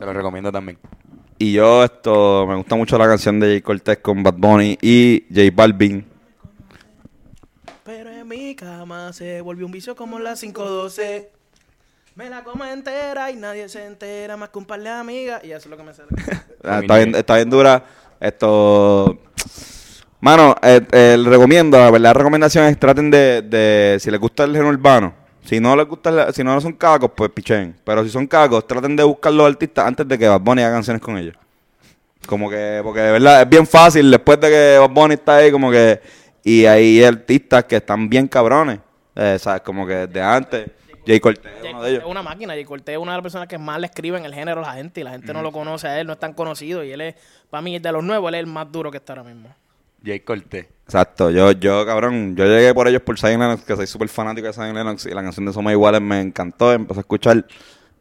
Se lo recomiendo también. Y yo, esto, me gusta mucho la canción de Jay Cortez con Bad Bunny y J Balvin. Pero en mi cama se volvió un vicio como las 512. Me la como entera y nadie se entera más que un par de amigas. Y eso es lo que me sale. Ah, está, bien, está bien dura. Esto. Mano, eh, eh, recomiendo, la verdad, la recomendación es traten de, de, si les gusta el género urbano, si no les gusta, la- si no son cagos, pues pichen. Pero si son cagos, traten de buscar los artistas antes de que Bad Bunny haga canciones con ellos. Como que, porque de verdad es bien fácil después de que Bad Bunny está ahí, como que, y hay artistas que están bien cabrones, eh, ¿sabes? Como que desde antes, Jay Cortez es uno de es ellos. una máquina. Y Cortés es una de las personas que más le escriben el género a la gente. Y la gente no lo conoce a él, no es tan conocido. Y él es, para mí, de los nuevos, él es el más duro que está ahora mismo. Jay Cortés. Exacto, yo, yo, cabrón, yo llegué por ellos por Zion Lennox, que soy súper fanático de Zion Lennox, y la canción de Somos Iguales me encantó, empecé a escuchar,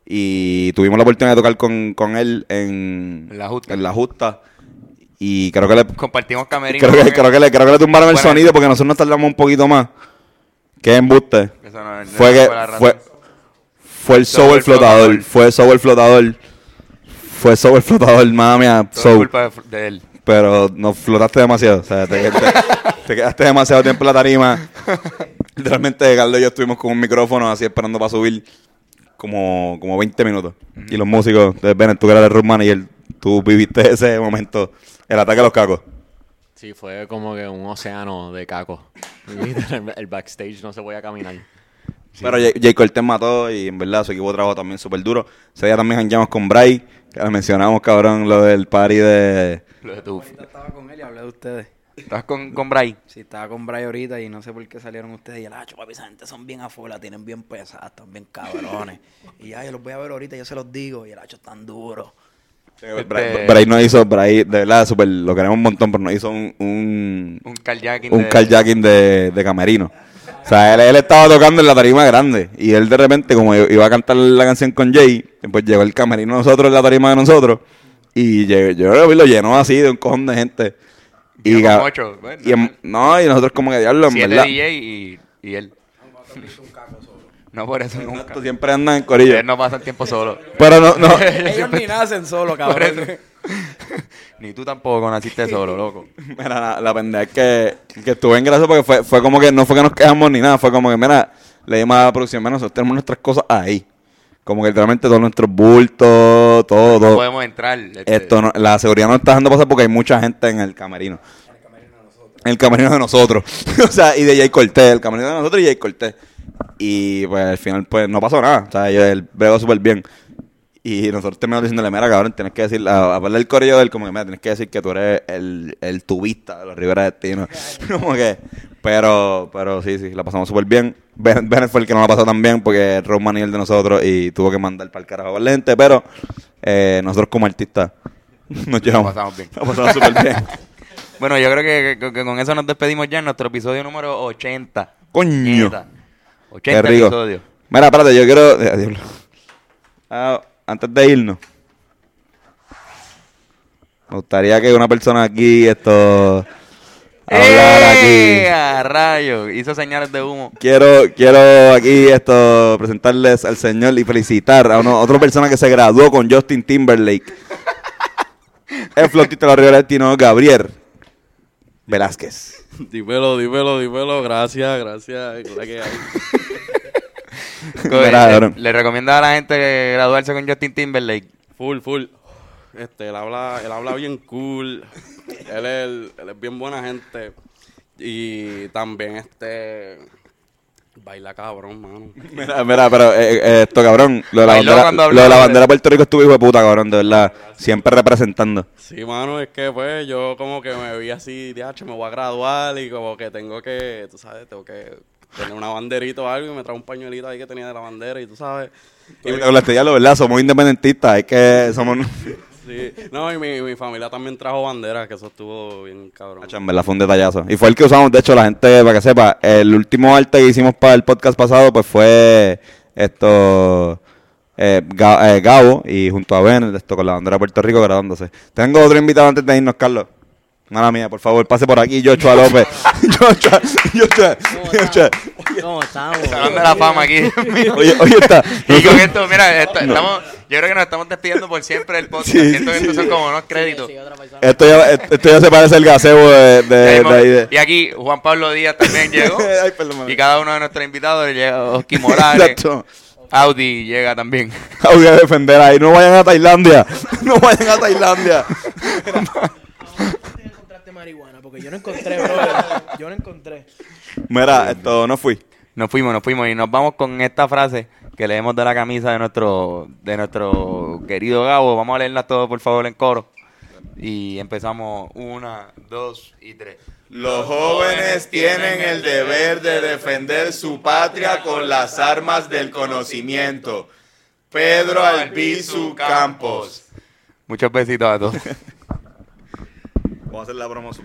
y tuvimos la oportunidad de tocar con, con él en, La Justa. en la justa, y creo que le, Compartimos camerino. creo que, creo que le, creo que le tumbaron el sonido porque nosotros nos tardamos un poquito más, que embuste, Eso no- no fue que, fue, fue el soul flotador, flotador. fue el soul flotador, fue soul flotador, mami, soul. culpa de, de él. Pero no flotaste demasiado. O sea, te, te- te quedaste demasiado tiempo en la tarima. Literalmente, Carlos y yo estuvimos con un micrófono así esperando para subir como, como 20 minutos. Y los músicos, de Bennett, tú que eras el room manager, tú viviste ese momento, el ataque a los cacos. Sí, fue como que un océano de cacos. El backstage no se podía caminar. Pero Jay, Cortez mató y en verdad su equipo trabajó también súper duro. Ese día también jangueamos con Bray, que le mencionamos, cabrón, lo del party de... Lo de tu. Ahorita estaba con él y hablé de ustedes. ¿Estás con, con Bray? Sí, estaba con Bray ahorita y no sé por qué salieron ustedes. Y él, ah, papi, esa gente son bien afuera, tienen bien pesadas, están bien cabrones. y ya, yo los voy a ver ahorita, yo se los digo. Y el hacho están duro. Este- Bray, Bray nos hizo, Bray, de verdad, súper, lo queremos un montón, pero nos hizo un, un, Un carjacking. un de- carjacking de, de camerino. O sea, él, él estaba tocando en la tarima grande y él de repente, como iba a cantar la canción con Jay, pues llegó el camerino de nosotros en la tarima de nosotros y yo lo llenó así de un cojón de gente. Y, con ca- ocho, bueno, y en- no, y nosotros como que diablo, en Siete verdad. DJ y, y él. No por eso nunca. Exacto, siempre andan en corillo. Él no pasa el tiempo solo. Pero no, no. Ellos ni nacen solo, cabrón. Ni tú tampoco naciste solo, loco. Mira, la, la pendeja es que, que estuve en gracia porque fue, fue como que no fue que nos quejamos ni nada, fue como que, mira, le dimos a la producción, mira, nosotros tenemos nuestras cosas ahí. Como que literalmente todos nuestros bultos, todo. No podemos entrar. este, Esto no- la seguridad no está dejando pasar porque hay mucha gente en el camerino. En el camerino de nosotros. o sea, y de Jay Cortés, el camerino de nosotros y Jay Cortés. Y pues al final pues no pasó nada. O sea, yo, él bregó súper bien. Y nosotros terminamos diciéndole, mira, cabrón, tienes que decir, a, a del corillo de él, como que, mira, tienes que decir que tú eres el, el tubista de los Rivera Destino. como que, pero, pero sí, sí, la pasamos súper bien. Ben, Bennett fue el que no la pasó tan bien porque Roman y el de nosotros y tuvo que mandar para el carajo a la gente, pero eh, nosotros como artistas nos llevamos. pasamos bien. La pasamos súper bien. Bueno, yo creo que, que- que con eso nos despedimos ya en nuestro episodio número 80. Coño. Nieta. Qué 80 rico. episodios. Mira, espérate, yo quiero. Ah, antes de irnos, me gustaría que una persona aquí esto hablar aquí. ¡Eh! a rayo! Hizo señales de humo. Quiero, quiero aquí esto presentarles al señor y felicitar a uno, otra persona que se graduó con Justin Timberlake. El flautista de la Rivera Tino, Gabriel Velázquez. Dímelo, dímelo, dímelo. Gracias, gracias. ¿Qué es la que hay? Le, le recomienda a la gente graduarse con Justin Timberlake. Full, full. Este, él habla, él habla bien cool. Él es, él es bien buena gente. Y también, este, baila cabrón, mano. Mira, mira, pero eh, eh, esto, cabrón, lo de la Bailó bandera, lo de la de- bandera de Puerto Rico estuvo hijo de puta, cabrón, de verdad. Siempre representando. Sí, mano, es que pues yo como que me vi así, diacho, me voy a graduar y como que tengo que, tú sabes, tengo que tener una banderita o algo y me trae un pañuelito ahí que tenía de la bandera y tú sabes. Y la estrella, lo verdad, somos independentistas, es que somos... Sí. No, y mi, mi familia también trajo banderas, que eso estuvo bien cabrón. Nacho, en verdad fue un detallazo. Y fue el que usamos, de hecho, la gente, para que sepa, el último arte que hicimos para el podcast pasado, pues fue esto, eh, eh, Gabo y junto a Ben, esto con la bandera de Puerto Rico graduándose. Tengo otro invitado antes de irnos, Carlos. Mala mía, por favor, pase por aquí, Joshua López. Joshua, Joshua, Joshua. ¿Cómo estamos? Salón de la fama aquí. Oye, oye, está. y con esto, mira, esto- estamos, yo creo que nos estamos despidiendo por siempre del podcast. Sí, Siento que sí, estos son sí. como unos créditos. Esto ya, esto ya se parece al gazebo de, de, de ahí de- y aquí Juan Pablo Díaz también llegó. Ay, perdón, y cada uno de nuestros invitados llega Oski Morales. Exacto. Audi llega también. Voy a defender ahí. No vayan a Tailandia. No vayan a Tailandia. Marihuana? Porque yo no encontré, bro. Yo no encontré. Mira, esto no fui. Nos fuimos, nos fuimos y nos vamos con esta frase que leemos de la camisa de nuestro de nuestro querido Gabo. Vamos a leerla todo por favor en coro. Y empezamos una, dos y tres. Los jóvenes tienen el deber de defender su patria con las armas del conocimiento. Pedro Albizu Campos. Muchos besitos a todos. Vamos a hacer la promoción.